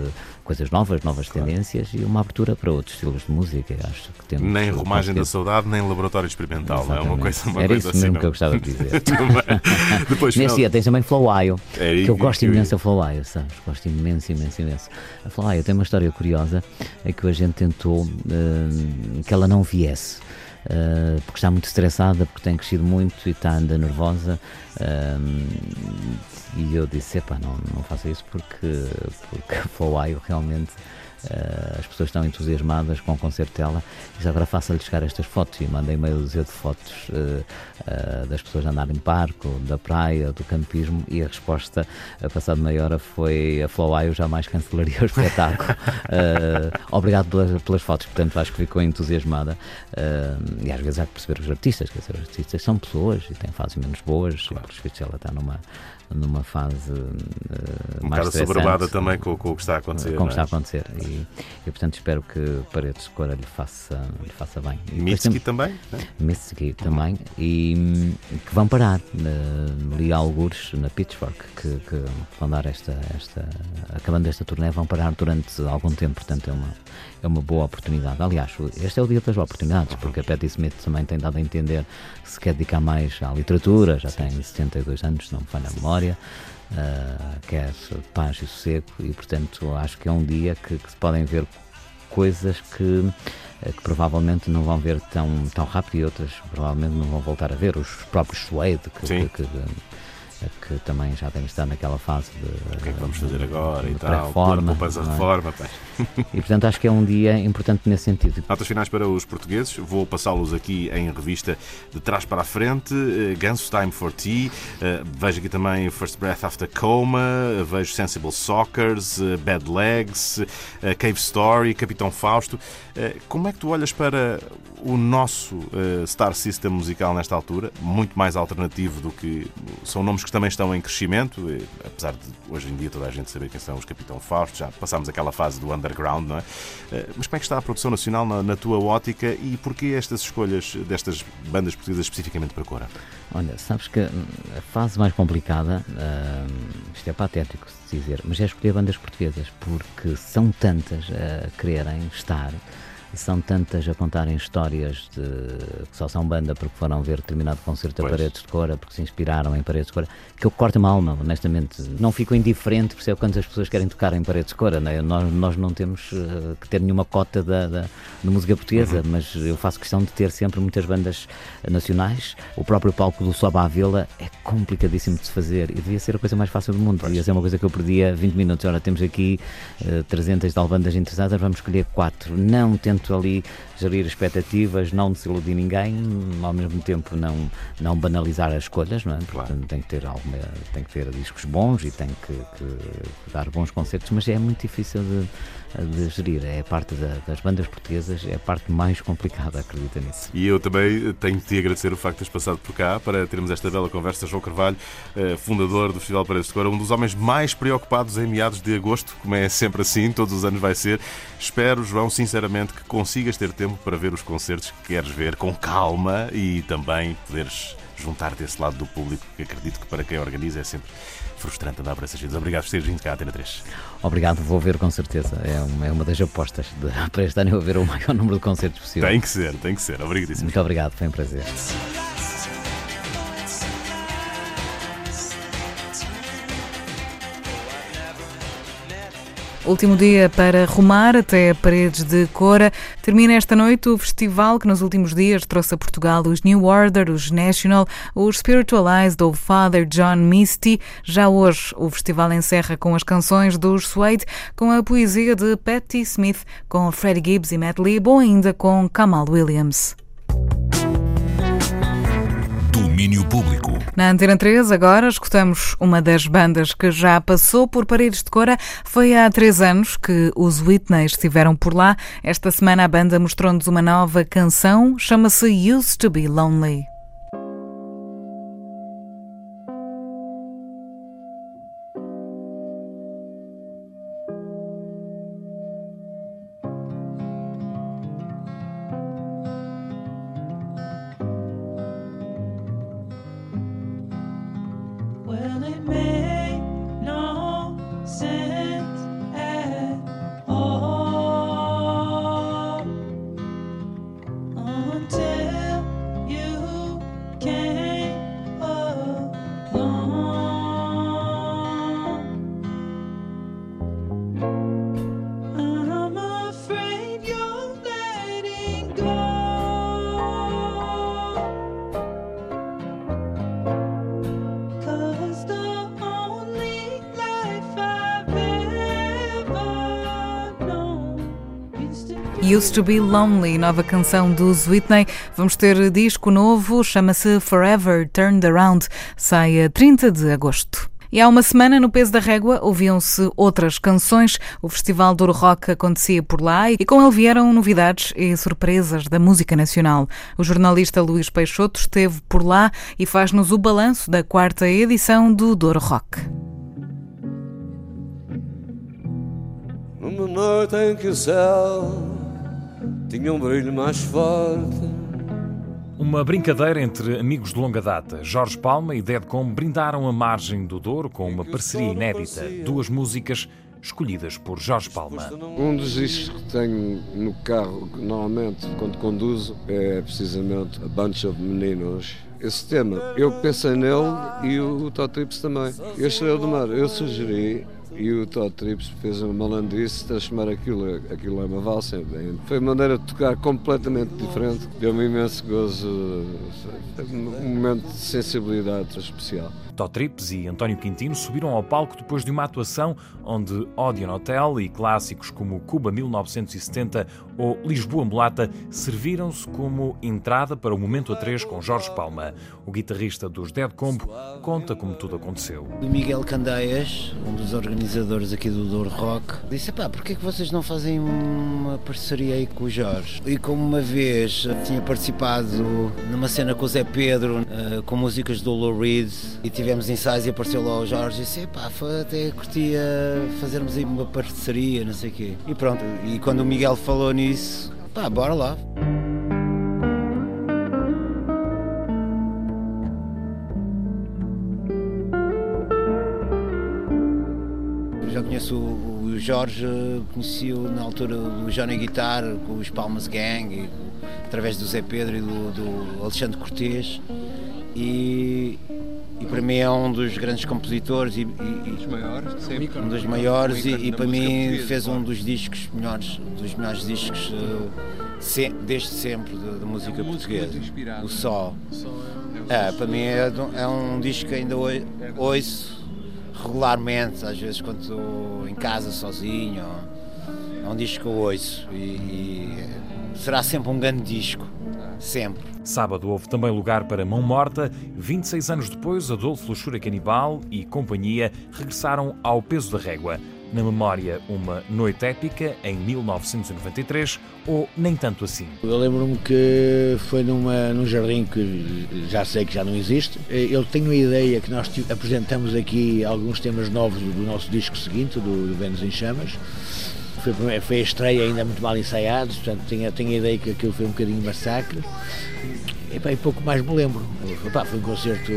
coisas novas, novas claro. tendências e uma abertura para outros estilos de música. Acho que temos nem romagem da saudade, nem laboratório experimental, Exatamente. não é uma coisa, uma Era coisa isso mesmo assim, que eu gostava de dizer. Depois, Neste dia tens também Flow Io, é, que eu gosto eu, imenso da Flow Io, sabes? Gosto imenso, imenso, imenso. A Flow Io tem uma história curiosa, é que a gente tentou uh, que ela não viesse. Uh, porque está muito estressada, porque tem crescido muito e está ainda nervosa. Uh, e eu disse: epá, não, não faça isso porque, porque a Flow Io realmente Uh, as pessoas estão entusiasmadas com o concerto dela e agora faça-lhe chegar estas fotos e mandei meio dúzia de fotos uh, uh, das pessoas a andarem no parque, da praia, do campismo e a resposta, a passada meia hora, foi a Flow eu jamais cancelaria o espetáculo. obrigado pelas, pelas, fotos, portanto acho que ficou entusiasmada e às vezes há que perceber os artistas, quer dizer, os artistas são pessoas e têm fases menos boas claro. e por ela está numa numa fase uh, um mais bocado soberbada também com, com, o que está a acontecer. Com o que está a é? acontecer. E, e, portanto espero que Paredes de Cora lhe faça, lhe faça bem. Mitski também? Né? Mitski também. E hum, que vão parar. Uh, li algures na Pitchfork que, que, vão dar esta, esta. Acabando esta turnê, vão parar durante algum tempo. Portanto, é uma, é uma boa oportunidade. Aliás, este é o dia das oportunidades, porque a Patti Smith também tem dado a entender que se quer dedicar mais à literatura, já tem 72 anos, não me falha a memória. Uh, quer paz e sossego e portanto acho que é um dia que, que se podem ver coisas que, eh, que provavelmente não vão ver tão, tão rápido e outras provavelmente não vão voltar a ver. Os próprios Suede, que, que, que, que, também já tem estar naquela fase de. O que é que vamos fazer agora e tal? Reforma. Poupas a é? reforma. E portanto acho que é um dia importante nesse sentido. Notas finais para os portugueses, vou passá-los aqui em revista de trás para a frente. Uh, Ganso Time for Tea, uh, vejo aqui também First Breath After Coma, vejo Sensible Sockers, uh, Bad Legs, Cave Story, Capitão Fausto. como é que tu olhas para o nosso Star System musical nesta altura? Muito mais alternativo do que. São nomes que também estão em crescimento, apesar de hoje em dia toda a gente saber quem são os Capitão Fausto, já passámos aquela fase do underground, não é? Eh, mas como é que está a produção nacional na, na tua ótica e porquê estas escolhas destas bandas portuguesas especificamente para Cora? Olha, sabes que a fase mais complicada, uh, isto é patético dizer, mas é escolher bandas portuguesas, porque são tantas a quererem estar são tantas a contarem histórias de que só são banda porque foram ver determinado concerto a Paredes de Cora, porque se inspiraram em Paredes de Cora, que eu corto uma alma, honestamente. Não fico indiferente, percebo quantas pessoas querem tocar em Paredes de Cora. Né? Nós, nós não temos uh, que ter nenhuma cota da, da, da música portuguesa, uhum. mas eu faço questão de ter sempre muitas bandas nacionais. O próprio palco do Soba à Vila é complicadíssimo de se fazer e devia ser a coisa mais fácil do mundo. Devia ser uma coisa que eu perdia 20 minutos. Ora, temos aqui uh, 300 de bandas interessadas, vamos escolher quatro. Não tento ali gerir expectativas, não desiludir ninguém, ao mesmo tempo não, não banalizar as escolhas, não é? Claro. Portanto, tem que ter alguma, tem que ter discos bons e tem que, que dar bons concertos, mas é muito difícil de de gerir. É parte da, das bandas portuguesas, é a parte mais complicada, acredita nisso. E eu também tenho de te agradecer o facto de teres passado por cá para termos esta bela conversa. João Carvalho, eh, fundador do Festival Paredes de Cora, um dos homens mais preocupados em meados de agosto, como é sempre assim, todos os anos vai ser. Espero, João, sinceramente, que consigas ter tempo para ver os concertos que queres ver com calma e também poderes juntar desse lado do público, que acredito que para quem organiza é sempre frustrante andar por essas vidas. Obrigado por teres vindo cá à Antena 3. Obrigado, vou ver com certeza. É uma, é uma das apostas de, para este ano eu ver o maior número de concertos possível. Tem que ser, tem que ser. Obrigadíssimo. Muito obrigado, foi um prazer. Último dia para rumar até Paredes de Cora. Termina esta noite o festival que nos últimos dias trouxe a Portugal os New Order, os National, os Spiritualized ou Father John Misty. Já hoje o festival encerra com as canções dos Suede, com a poesia de Patti Smith, com Freddie Gibbs e Matt Lee, ou ainda com Kamal Williams. Domínio Público. Na Antena 3, agora, escutamos uma das bandas que já passou por Paredes de Cora. Foi há três anos que os Whitney estiveram por lá. Esta semana a banda mostrou-nos uma nova canção, chama-se Used to Be Lonely. To Be Lonely, nova canção dos Whitney. Vamos ter disco novo, chama-se Forever Turned Around, sai a 30 de agosto. E há uma semana, no Peso da Régua, ouviam-se outras canções. O Festival do Rock acontecia por lá e com ele vieram novidades e surpresas da música nacional. O jornalista Luís Peixoto esteve por lá e faz-nos o balanço da quarta edição do Douro Rock. Numa noite em que o céu tinha um brilho mais forte. Uma brincadeira entre amigos de longa data. Jorge Palma e Deadcom brindaram a margem do Douro com uma parceria inédita. Duas músicas escolhidas por Jorge Palma. Um dos discos que tenho no carro, normalmente, quando conduzo, é precisamente A Bunch of Meninos. Esse tema, eu pensei nele e o Todd Trips também. Eu sou do mar, eu sugeri e o Todd Trips fez uma malandice transformar aquilo, aquilo é uma valsa. Bem, foi uma maneira de tocar completamente diferente, deu-me imenso gozo, um momento de sensibilidade especial. Tó Trips e António Quintino subiram ao palco depois de uma atuação onde Odeon Hotel e clássicos como Cuba 1970 ou Lisboa Mulata serviram-se como entrada para o momento a três com Jorge Palma. O guitarrista dos Dead Combo conta como tudo aconteceu. O Miguel Candeias, um dos organizadores aqui do Douro Rock, disse: pá, porquê que vocês não fazem uma parceria aí com o Jorge? E como uma vez tinha participado numa cena com o Zé Pedro, eh, com músicas do Lou Reed, e tivemos ensaios e apareceu lá o Jorge e disse: pá, até curtia fazermos aí uma parceria, não sei o quê. E pronto, e quando o Miguel falou nisso, pá, bora lá. já conheço o, Jorge, conheci-o na altura do Johnny Guitar, com os Palmas Gang, e, através do Zé Pedro e do, do Alexandre Cortês. E, e para mim é um dos grandes compositores e, e dos maiores, sempre. um dos maiores e, e para mim fez um dos discos melhores, dos melhores discos uh, se, desde sempre da, música portuguesa. O Sol. É, para mim é, é, um disco que ainda ouço regularmente, às vezes quando estou em casa sozinho. É um disco que eu ouço e, e será sempre um grande disco. Sempre. Sábado houve também lugar para Mão Morta. 26 anos depois, Adolfo Luxúria Canibal e companhia regressaram ao peso da régua. Na memória, uma noite épica em 1993 ou nem tanto assim? Eu lembro-me que foi numa, num jardim que já sei que já não existe. Eu tenho a ideia que nós apresentamos aqui alguns temas novos do nosso disco seguinte, do, do Vênus em Chamas. Foi, foi a estreia ainda muito mal ensaiado, portanto tenho, tenho a ideia que aquilo foi um bocadinho massacre. E, pouco mais me lembro. Pá, foi um concerto.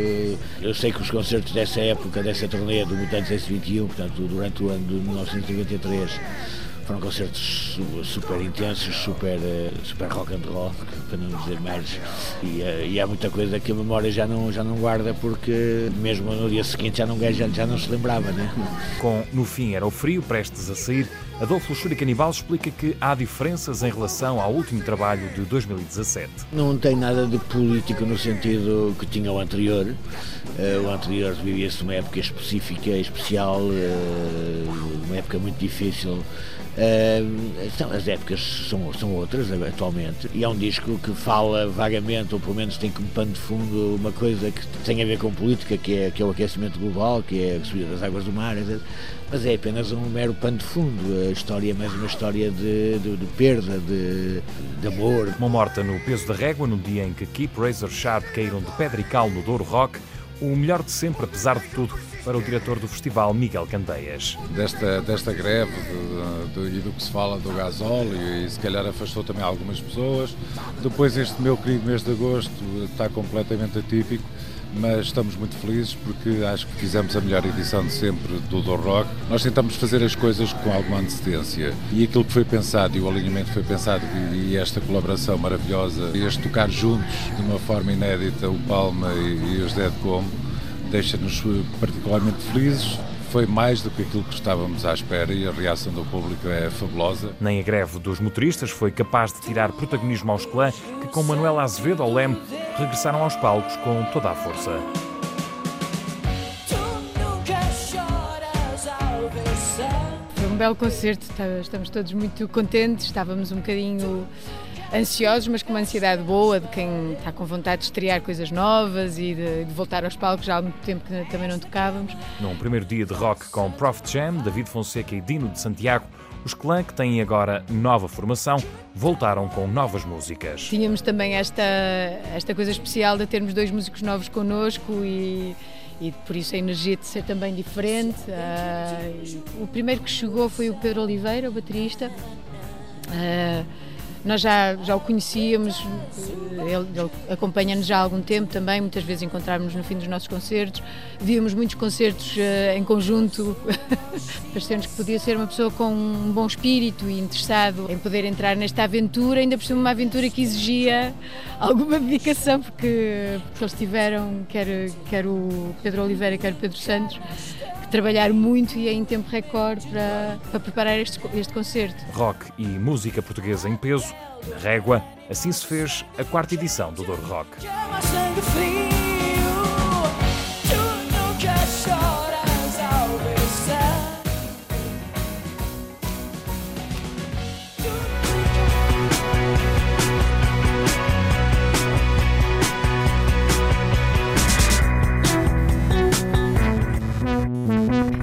Eu sei que os concertos dessa época, dessa turnê do Mutantes S21, portanto, durante o ano de 1993, foram concertos super intensos, super, super rock and roll, para não dizer mais. E, e há muita coisa que a memória já não, já não guarda, porque mesmo no dia seguinte já não, já, já não se lembrava, né? Com No Fim Era o Frio, prestes a sair, Adolfo Luxúria Canibal explica que há diferenças em relação ao último trabalho de 2017. Não tem nada de político no sentido que tinha o anterior. Uh, o anterior vivia-se uma época específica, especial, uma época muito difícil. Uh, então, as épocas são, são outras atualmente e é um disco que fala vagamente, ou pelo menos tem como pano de fundo uma coisa que tem a ver com política, que é, que é o aquecimento global, que é a subida das águas do mar, etc. mas é apenas um mero pano de fundo. A história é mais uma história de, de, de perda, de, de, amor. Uma morta no peso da régua, no dia em que Keep Razor Sharp caíram de pedra e cal no Douro Rock, o melhor de sempre, apesar de tudo, para o diretor do festival, Miguel Candeias. Desta, desta greve e do que se fala do gasóleo e se calhar afastou também algumas pessoas. Depois este meu querido mês de agosto está completamente atípico, mas estamos muito felizes porque acho que fizemos a melhor edição de sempre do Do Rock. Nós tentamos fazer as coisas com alguma antecedência e aquilo que foi pensado e o alinhamento foi pensado e, esta colaboração maravilhosa, este tocar juntos de uma forma inédita, o Palma e, e os Dead Combo, deixa-nos particularmente felizes. Foi mais do que aquilo que estávamos à espera e a reação do público é fabulosa. Nem a greve dos motoristas foi capaz de tirar protagonismo aos clã, que com Manuela Azevedo ao leme regressaram aos palcos com toda a força. Foi um belo concerto, tá, estamos todos muito contentes, estávamos um bocadinho ansiosos, mas com uma ansiedade boa de quem está com vontade de estrear coisas novas e de, de, voltar aos palcos já há muito tempo que também não tocávamos. Num primeiro dia de rock com Prof Jam, David Fonseca e Dino de Santiago, os clã que têm agora nova formação voltaram com novas músicas. Tínhamos também esta, esta coisa especial de termos dois músicos novos connosco e e por isso a energia de ser também diferente. Uh, o primeiro que chegou foi o Pedro Oliveira, o baterista. Uh, nós já, já o conhecíamos, ele, ele acompanha-nos já há algum tempo também, muitas vezes encontrávamos no fim dos nossos concertos, víamos muitos concertos uh, em conjunto, parecendo que podia ser uma pessoa com um bom espírito e interessado em poder entrar nesta aventura, ainda por cima uma aventura que exigia alguma dedicação, porque, porque eles tiveram, quer, quer o Pedro Oliveira, quer o Pedro Santos, trabalhar muito e em tempo recorde para, para preparar este, este concerto. Rock e música portuguesa em peso, na régua, assim se fez a quarta edição do Douro Rock.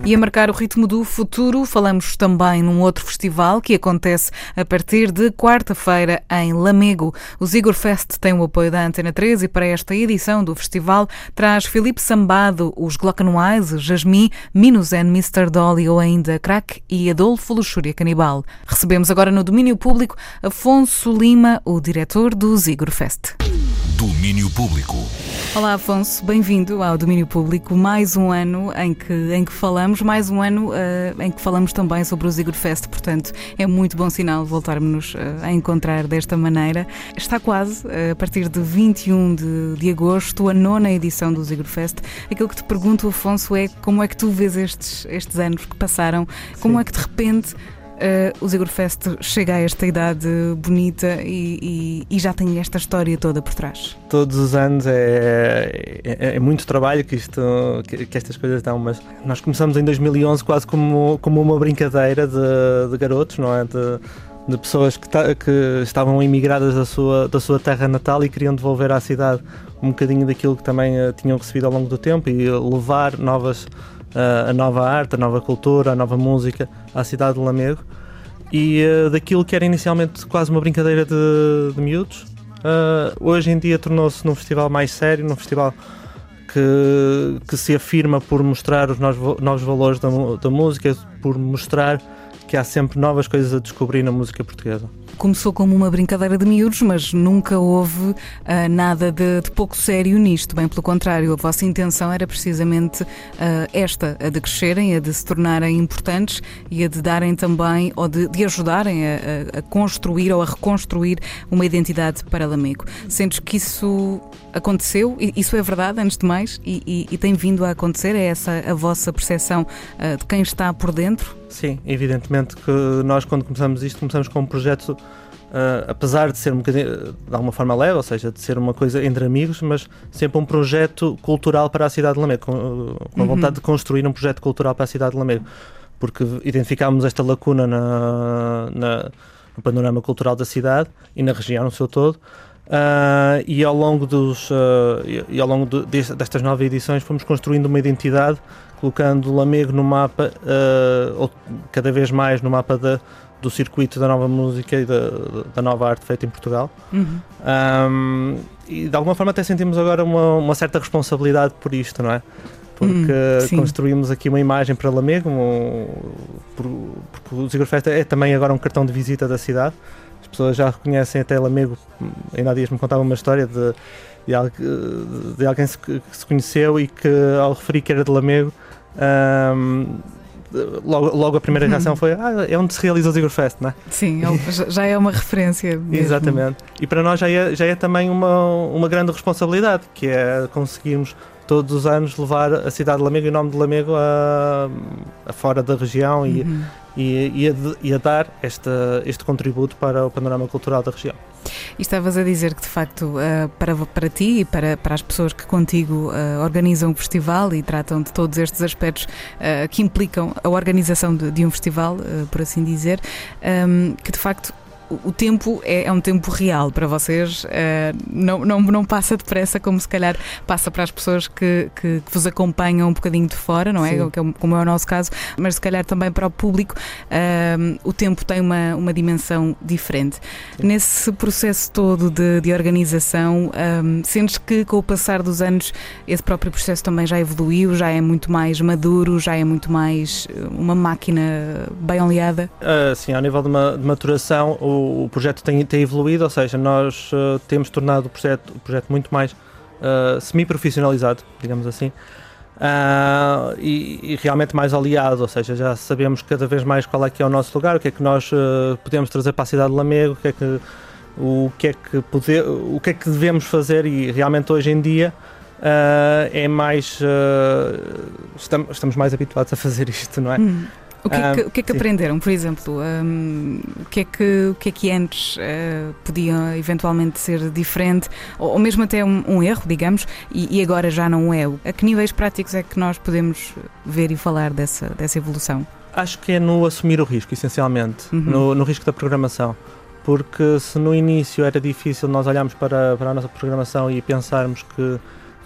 E a marcar o ritmo do futuro, falamos também num outro festival que acontece a partir de quarta-feira em Lamego. O Zigor Fest tem o apoio da Antena 13 e para esta edição do festival traz Filipe Sambado, os Glockenwise, Jasmine, Minuzen, Mr. Dolly ou ainda Crack e Adolfo Luxúria Canibal. Recebemos agora no domínio público Afonso Lima, o diretor do Zigor Fest. Domínio Público. Olá, Afonso, bem-vindo ao Domínio Público. Mais um ano em que, em que falamos, mais um ano uh, em que falamos também sobre o Zigor Fest, portanto, é muito bom sinal voltarmos uh, a encontrar desta maneira. Está quase, uh, a partir de 21 de, de agosto, a nona edição do Zigor Fest. Aquilo que te pergunto, Afonso, é como é que tu vês estes, estes anos que passaram? Como Sim. é que de repente Uh, o Zigor Fest chega a esta idade bonita e, e, e, já tem esta história toda por trás. Todos os anos é, é, é muito trabalho que, isto, que, que, estas coisas dão, mas nós começamos em 2011 quase como, como uma brincadeira de, de garotos, não é? De, de pessoas que, que, estavam imigradas da sua, da sua terra natal e queriam devolver à cidade um bocadinho daquilo que também uh, tinham recebido ao longo do tempo e levar novas a nova arte, a nova cultura, a nova música à cidade de Lamego e uh, daquilo que era inicialmente quase uma brincadeira de, de miúdos, uh, hoje em dia tornou-se num festival mais sério, num festival que, que se afirma por mostrar os novos, novos valores da, da música, por mostrar que há sempre novas coisas a descobrir na música portuguesa. Começou como uma brincadeira de miúdos, mas nunca houve uh, nada de, de, pouco sério nisto. Bem pelo contrário, a vossa intenção era precisamente uh, esta, a de crescerem, a de se tornarem importantes e a de darem também, ou de, de ajudarem a, a, construir ou a reconstruir uma identidade para Lamego. Sentes que isso aconteceu, isso é verdade, antes de mais, e, e, e tem vindo a acontecer? É essa a vossa percepção uh, de quem está por dentro? Sim, evidentemente que nós quando começamos isto, começamos com um projeto, uh, apesar de ser um bocadinho, de alguma forma leve, ou seja, de ser uma coisa entre amigos, mas sempre um projeto cultural para a cidade de Lamego, com, com a uhum. vontade de construir um projeto cultural para a cidade de Lamego, porque identificámos esta lacuna na, na, no panorama cultural da cidade e na região no seu todo, Uh, e ao longo, dos, uh, e ao longo de, destas nove edições fomos construindo uma identidade, colocando Lamego no mapa, uh, ou cada vez mais no mapa da, do circuito da nova música e da, da nova arte feita em Portugal. Uhum. Um, e de alguma forma até sentimos agora uma, uma certa responsabilidade por isto, não é? Porque hum, construímos aqui uma imagem para Lamego, um, por, porque o Zigor Festa é também agora um cartão de visita da cidade. As pessoas já reconhecem até Lamego. Ainda há dias me contava uma história de, de, de alguém que se conheceu e que, ao referir que era de Lamego, um, logo, logo a primeira reação foi ah, é onde se realiza o Zigor Fest, não é? Sim, já é uma referência. Mesmo. Exatamente. E para nós já é, já é também uma, uma grande responsabilidade, que é conseguirmos todos os anos levar a cidade de Lamego e o nome de Lamego a, a fora da região e, Uhum. e, e, a, e a dar este, este contributo para o panorama cultural da região. E estavas a dizer que, de facto, eh, para, para ti e para, para as pessoas que contigo eh, organizam o festival e tratam de todos estes aspectos eh, que implicam a organização de, de um festival, por assim dizer, que de facto o tempo é, é um tempo real para vocês, eh, não, não, não passa depressa como se calhar passa para as pessoas que, que, que vos acompanham um bocadinho de fora, não é? Sim. Que é o- Como é o nosso caso, mas se calhar também para o público ehm, o tempo tem uma, uma dimensão diferente. Nesse processo todo de, de organização, ehm, sentes que com o passar dos anos esse próprio processo também já evoluiu, já é muito mais maduro, já é muito mais eh, uma máquina bem oleada? Uh, sim, ao nível de, ma- de maturação, o, o projeto tem, tem evoluído, ou seja, nós uh, temos tornado o projeto, o projeto muito mais uh, semi-profissionalizado, digamos assim, uh, e, e realmente mais aliado, ou seja, já sabemos cada vez mais qual é que é o nosso lugar, o que é que nós uh, podemos trazer para a cidade de Lamego, o que é que, o que, é que, poder, o que, é que devemos fazer e realmente hoje em dia uh, é mais. estamos, estamos mais habituados a fazer isto, não é? Hum. O que, é que, Ah, que é que aprenderam, por exemplo? Hum, o, que é que, o que é que antes eh, podia eventualmente ser diferente, ou, ou mesmo até um, um erro, digamos, e, e agora já não é? A que níveis práticos é que nós podemos ver e falar dessa, dessa evolução? Acho que é no assumir o risco, essencialmente, Uhum. no, no risco da programação. Porque se no início era difícil nós olharmos para, para a nossa programação e pensarmos que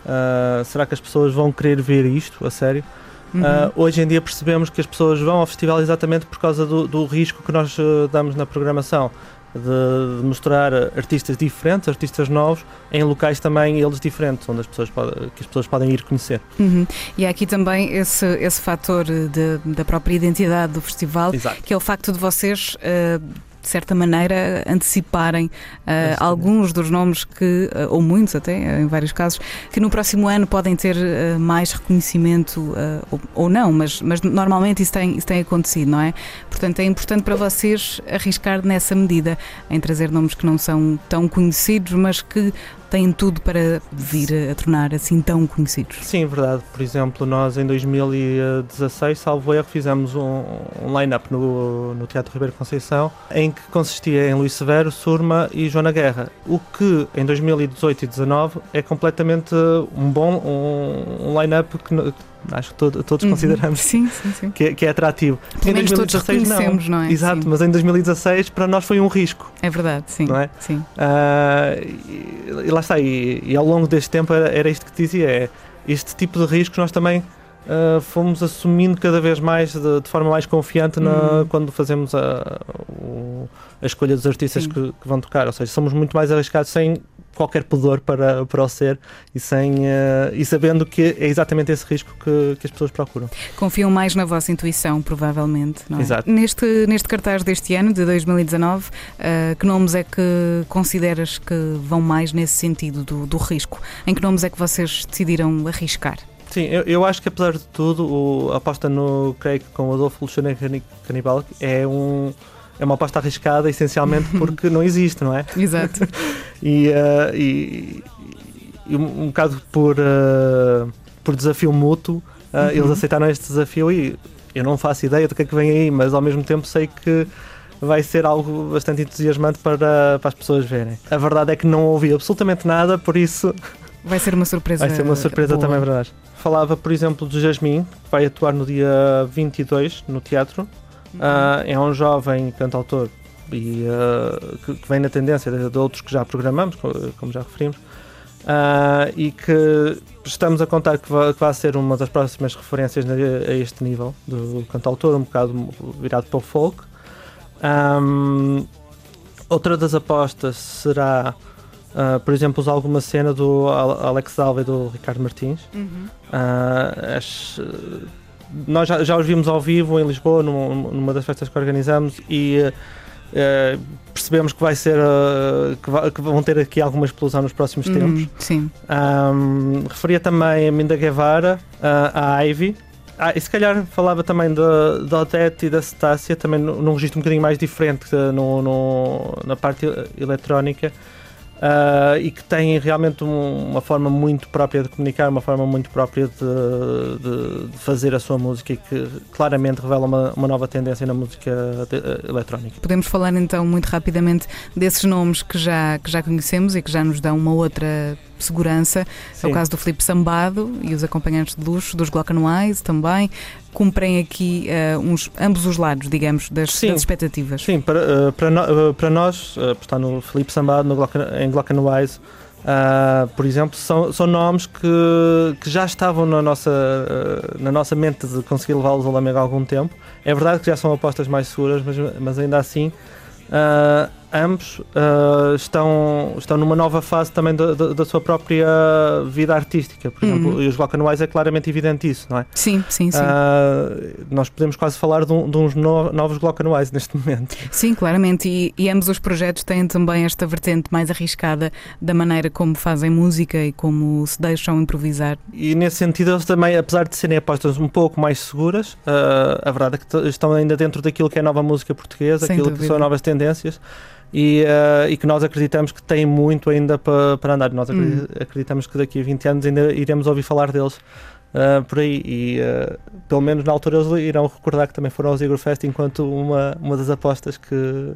ah, será que as pessoas vão querer ver isto a sério? Uhum. Ah, hoje em dia percebemos que as pessoas vão ao festival exatamente por causa do, do risco que nós ah, damos na programação. De, de mostrar artistas diferentes, artistas novos, em locais também eles diferentes, onde as pessoas podem, que as pessoas podem ir conhecer. Uhum. E há aqui também esse, esse fator de- da própria identidade do festival, Exato. que é o facto de vocês, eh, de certa maneira, anteciparem eh, alguns dos nomes que, eh, ou muitos até, eh, em vários casos, que no próximo ano podem ter eh, mais reconhecimento ou, ou não, mas, mas normalmente isso tem, isso tem acontecido, não é? Portanto, é importante para vocês arriscar nessa medida, em trazer nomes que não são tão conhecidos, mas que têm tudo para vir a tornar assim tão conhecidos. Sim, verdade. Por exemplo, nós em 2016, salvo erro, fizemos um, um line-up no, no Teatro Ribeiro Conceição em que consistia em Luís Severo, Surma e Joana Guerra. O que em 2018 e 2019 é completamente um bom um, um line-up que acho que todo- todos Uhum. consideramos Sim, sim, sim. Que, é- que é atrativo. Pelo menos todos reconhecemos, não é? Exato, mas em 2016 para nós foi um risco. É verdade, sim. Não é? sim. Ah, e, e lá está, e, e ao longo deste tempo era, era isto que te dizia: é este tipo de riscos nós também ah, fomos assumindo cada vez mais de, de forma mais confiante na- Uhum. quando fazemos a, a escolha dos artistas que, que vão tocar. Ou seja, somos muito mais arriscados sem qualquer pudor para, para o ser e, sem, ah, e sabendo que é exatamente esse risco que, que as pessoas procuram. Confiam mais na vossa intuição, provavelmente. Não é? Exato. Neste, neste cartaz deste ano, de 2019, ah, que nomes é que consideras que vão mais nesse sentido do, do risco? Em que nomes é que vocês decidiram arriscar? Sim, eu, eu acho que apesar de tudo, o- a aposta no Craig com o Adolfo Cani- Canibal é, um, é uma aposta arriscada, essencialmente porque não existe, não é? Exato. e, eh, e, e um, um bocado por, eh, por desafio mútuo, eh, Uhum. eles aceitaram este desafio e eu não faço ideia do que é que vem aí, mas ao mesmo tempo sei que vai ser algo bastante entusiasmante para, para as pessoas verem. A verdade é que não ouvi absolutamente nada, por isso Vai ser uma surpresa. Vai ser uma surpresa boa. também, verdade. Falava, por exemplo, do Jasmine, que vai atuar no dia 22 no teatro. Ah, é um jovem cantautor e, ah, que, que vem na tendência de, de outros que já programamos, co- como já referimos, ah, e que estamos a contar que vai, que vai ser uma das próximas referências a este nível do cantautor, um bocado virado para o folk. Ahm, outra das apostas será, ah, por exemplo, usar alguma cena do Al- Alex Alva e do Ricardo Martins. Uhum. As- nós já, já os vimos ao vivo em Lisboa, num- numa das festas que organizamos, e eh, percebemos que vai ser eh, que, que vão ter aqui alguma explosão nos próximos Uhum, tempos. Sim. Ahm, referia também a Minda Guevara, a, a Ivy. Ah, e se calhar falava também da, da Odete e da Cetácia, também num registro um bocadinho mais diferente no, no- na parte ele- eletrónica. Uh, e que têm realmente um, uma forma muito própria de comunicar, uma forma muito própria de, de, de fazer a sua música e que claramente revela uma, uma nova tendência na música de, uh, eletrónica. Podemos falar então muito rapidamente desses nomes que já, que já conhecemos e que já nos dão uma outra segurança. Sim. É o caso do Filipe Sambado e os acompanhantes de luxo dos Glockenwise também. Cumprem aqui uh, uns, ambos os lados, digamos, das, das expectativas. Sim, para, uh, para, no, uh, para nós, uh, está no Filipe Sambado, no Glocken, em Glockenwise, por exemplo, são, são nomes que, que já estavam na nossa, na nossa mente de conseguir levá-los ao Lamego há algum tempo. É verdade que já são apostas mais seguras, mas, mas ainda assim ambos uh, estão, estão numa nova fase também da, da, da sua própria vida artística. Por exemplo, uhum. e os Glockenwise é claramente evidente isso, não é? Sim, sim, sim. Uh, nós podemos quase falar de, um, de uns no, novos Glockenwise neste momento. Sim, claramente. E, e, ambos os projetos têm também esta vertente mais arriscada da maneira como fazem música e como se deixam improvisar. E nesse sentido, eles também, apesar de serem apostas um pouco mais seguras, uh, a verdade é que estão ainda dentro daquilo que é nova música portuguesa, Sem aquilo dúvida. que são novas tendências e, uh, e que nós acreditamos que tem muito ainda para, para andar. Nós hum. acreditamos que daqui a 20 anos ainda iremos ouvir falar deles. Uh, por aí e uh, pelo menos na altura eles irão recordar que também foram ao Igor Fest enquanto uma, uma das apostas que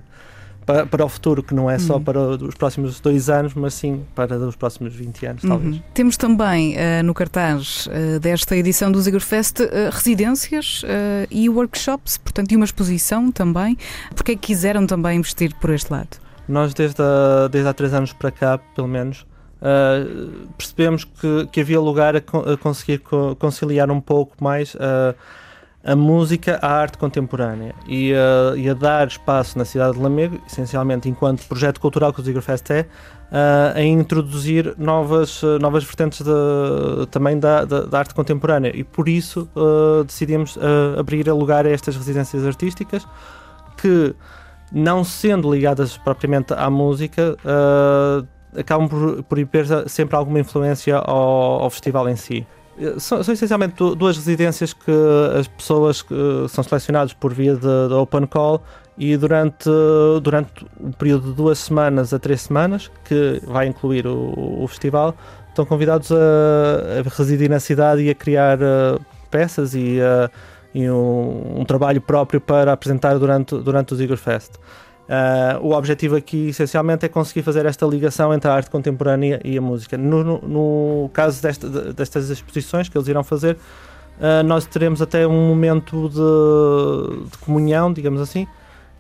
para, para o futuro, que não é só uhum. para os próximos dois anos, mas sim para os próximos 20 anos, talvez. Uhum. Temos também uh, no cartaz uh, desta edição do Zigorfest uh, residências e workshops, portanto, e uma exposição também. Porque é que quiseram também investir por este lado? Nós, desde, a, desde há três anos para cá, pelo menos, percebemos que, que havia lugar a, a conseguir conciliar um pouco mais a música à arte contemporânea e a, e a, dar espaço na cidade de Lamego, essencialmente enquanto projeto cultural que o Zigerfest é, a, a introduzir novas, novas vertentes de, também da, da, da, arte contemporânea e por isso uh, decidimos uh, abrir lugar a estas residências artísticas que, não sendo ligadas propriamente à música, uh, acabam por, por ter sempre alguma influência ao, ao festival em si. São, são, essencialmente duas residências que as pessoas que são selecionadas por via de, open call e durante, durante um período de duas semanas a três semanas, que vai incluir o, o festival, estão convidados a, a, residir na cidade e a criar peças e, e um, um, trabalho próprio para apresentar durante, durante o Zigor Fest. Uh, o objetivo aqui, essencialmente, é conseguir fazer esta ligação entre a arte contemporânea e a música. No, no, no caso desta, destas exposições que eles irão fazer, uh, nós teremos até um momento de, de comunhão, digamos assim,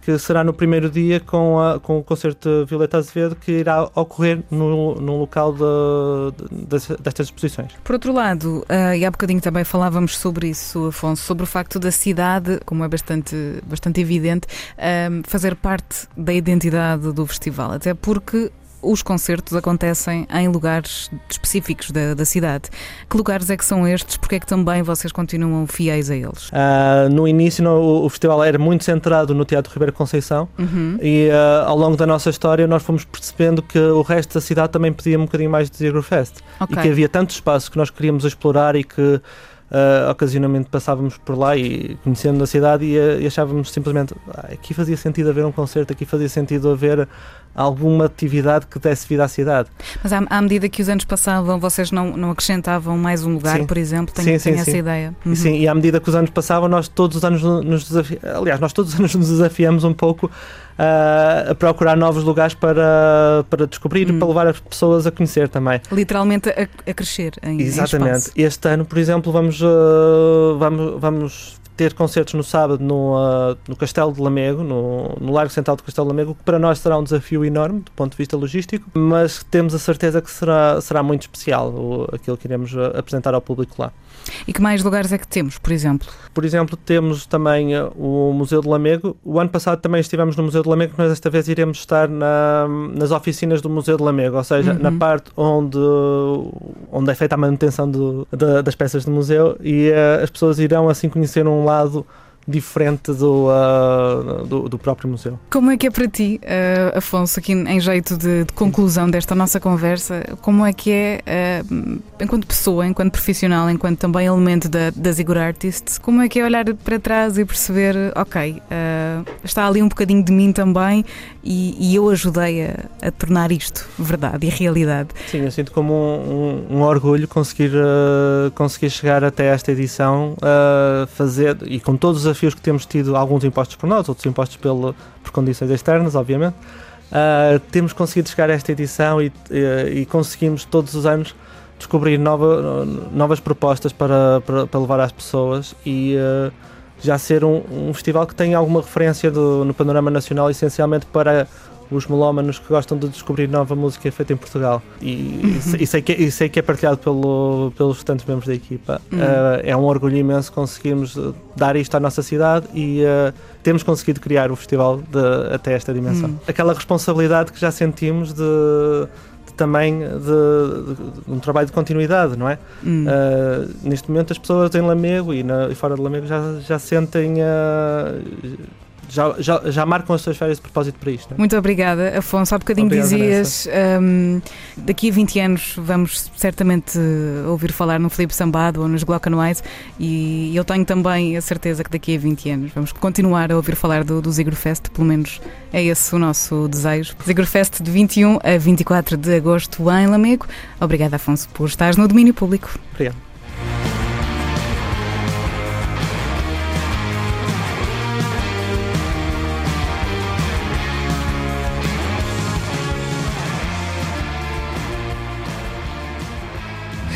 que será no primeiro dia com, a, com o concerto de Violeta Azevedo, que irá ocorrer no, no local de, de, destas exposições. Por outro lado, uh, e há bocadinho também falávamos sobre isso, Afonso, sobre o facto da cidade, como é bastante, bastante evidente, uh, fazer parte da identidade do festival, até porque os concertos acontecem em lugares específicos da, da cidade. Que lugares é que são estes? Porque é que também vocês continuam fiéis a eles? Uh, no início no, o festival era muito centrado no Teatro Ribeiro Conceição uhum. e uh, ao longo da nossa história nós fomos percebendo que o resto da cidade também pedia um bocadinho mais de Zero Fest okay. e que havia tantos espaços que nós queríamos explorar e que Uh, ocasionalmente passávamos por lá e conhecendo a cidade e, e achávamos simplesmente ah, aqui fazia sentido haver um concerto, aqui fazia sentido haver alguma atividade que desse vida à cidade. Mas à, à, medida que os anos passavam, vocês não, não acrescentavam mais um lugar, sim. por exemplo? Tenho, sim, sim, essa ideia. Uhum. Sim, e à medida que os anos passavam, nós todos os anos nos desafiamos, aliás, nós todos os anos nos desafiamos um pouco uh, a procurar novos lugares para, para descobrir e para levar as pessoas a conhecer também. Literalmente a, a crescer em Exatamente. Em este ano, por exemplo, vamos, uh, vamos, vamos ter concertos no sábado no, uh, no Castelo de Lamego, no, no Largo Central do Castelo de Lamego, que para nós será um desafio enorme do ponto de vista logístico, mas temos a certeza que será, será muito especial o, aquilo que iremos uh, apresentar ao público lá. E que mais lugares é que temos, por exemplo? Por exemplo, temos também uh, o Museu de Lamego. O ano passado também estivemos no Museu de Lamego, mas desta vez iremos estar na, nas oficinas do Museu de Lamego, ou seja, uhum. na parte onde, onde é feita a manutenção do, de, das peças do museu e uh, as pessoas irão assim conhecer um lado diferente do, uh, do, do, próprio museu. Como é que é para ti, uh, Afonso, aqui em jeito de, de, conclusão desta nossa conversa, como é que é, uh, enquanto pessoa, enquanto profissional, enquanto também elemento da, da Zigor como é que é olhar para trás e perceber, ok, está ali um bocadinho de mim também e, e eu ajudei a, a, tornar isto verdade e realidade? Sim, eu sinto como um, um, um orgulho conseguir, conseguir chegar até esta edição, fazer, e com todos os desafios que temos tido, alguns impostos por nós, outros impostos pelo, por condições externas, obviamente. Uh, temos conseguido chegar a esta edição e, e, conseguimos todos os anos descobrir nova, novas propostas para, para, para, levar às pessoas e uh, já ser um, um, festival que tem alguma referência do, no panorama nacional, essencialmente para os melómanos que gostam de descobrir nova música feita em Portugal. E, e, sei, que, é, e sei que é partilhado pelo, pelos restantes membros da equipa. Uhum. Uh, é um orgulho imenso conseguirmos dar isto à nossa cidade e uh, temos conseguido criar o festival de, até esta dimensão. Uhum. Aquela responsabilidade que já sentimos de também de, de, de, um trabalho de continuidade, não é? Hum. Uh, neste momento as pessoas em Lamego e, na, e fora de Lamego já, já sentem uh, já, já, já marcam as suas férias de propósito para isto. É? Muito obrigada, Afonso. Há bocadinho Obrigado, dizias um, daqui a 20 anos vamos certamente ouvir falar no Felipe Sambado ou nos Glock White e eu tenho também a certeza que daqui a 20 anos vamos continuar a ouvir falar do, do Zigor Fest, pelo menos é esse o nosso desejo. Zigor Fest de 21 a 24 de agosto em Lamego. Obrigada, Afonso, por estares no domínio público. Obrigado.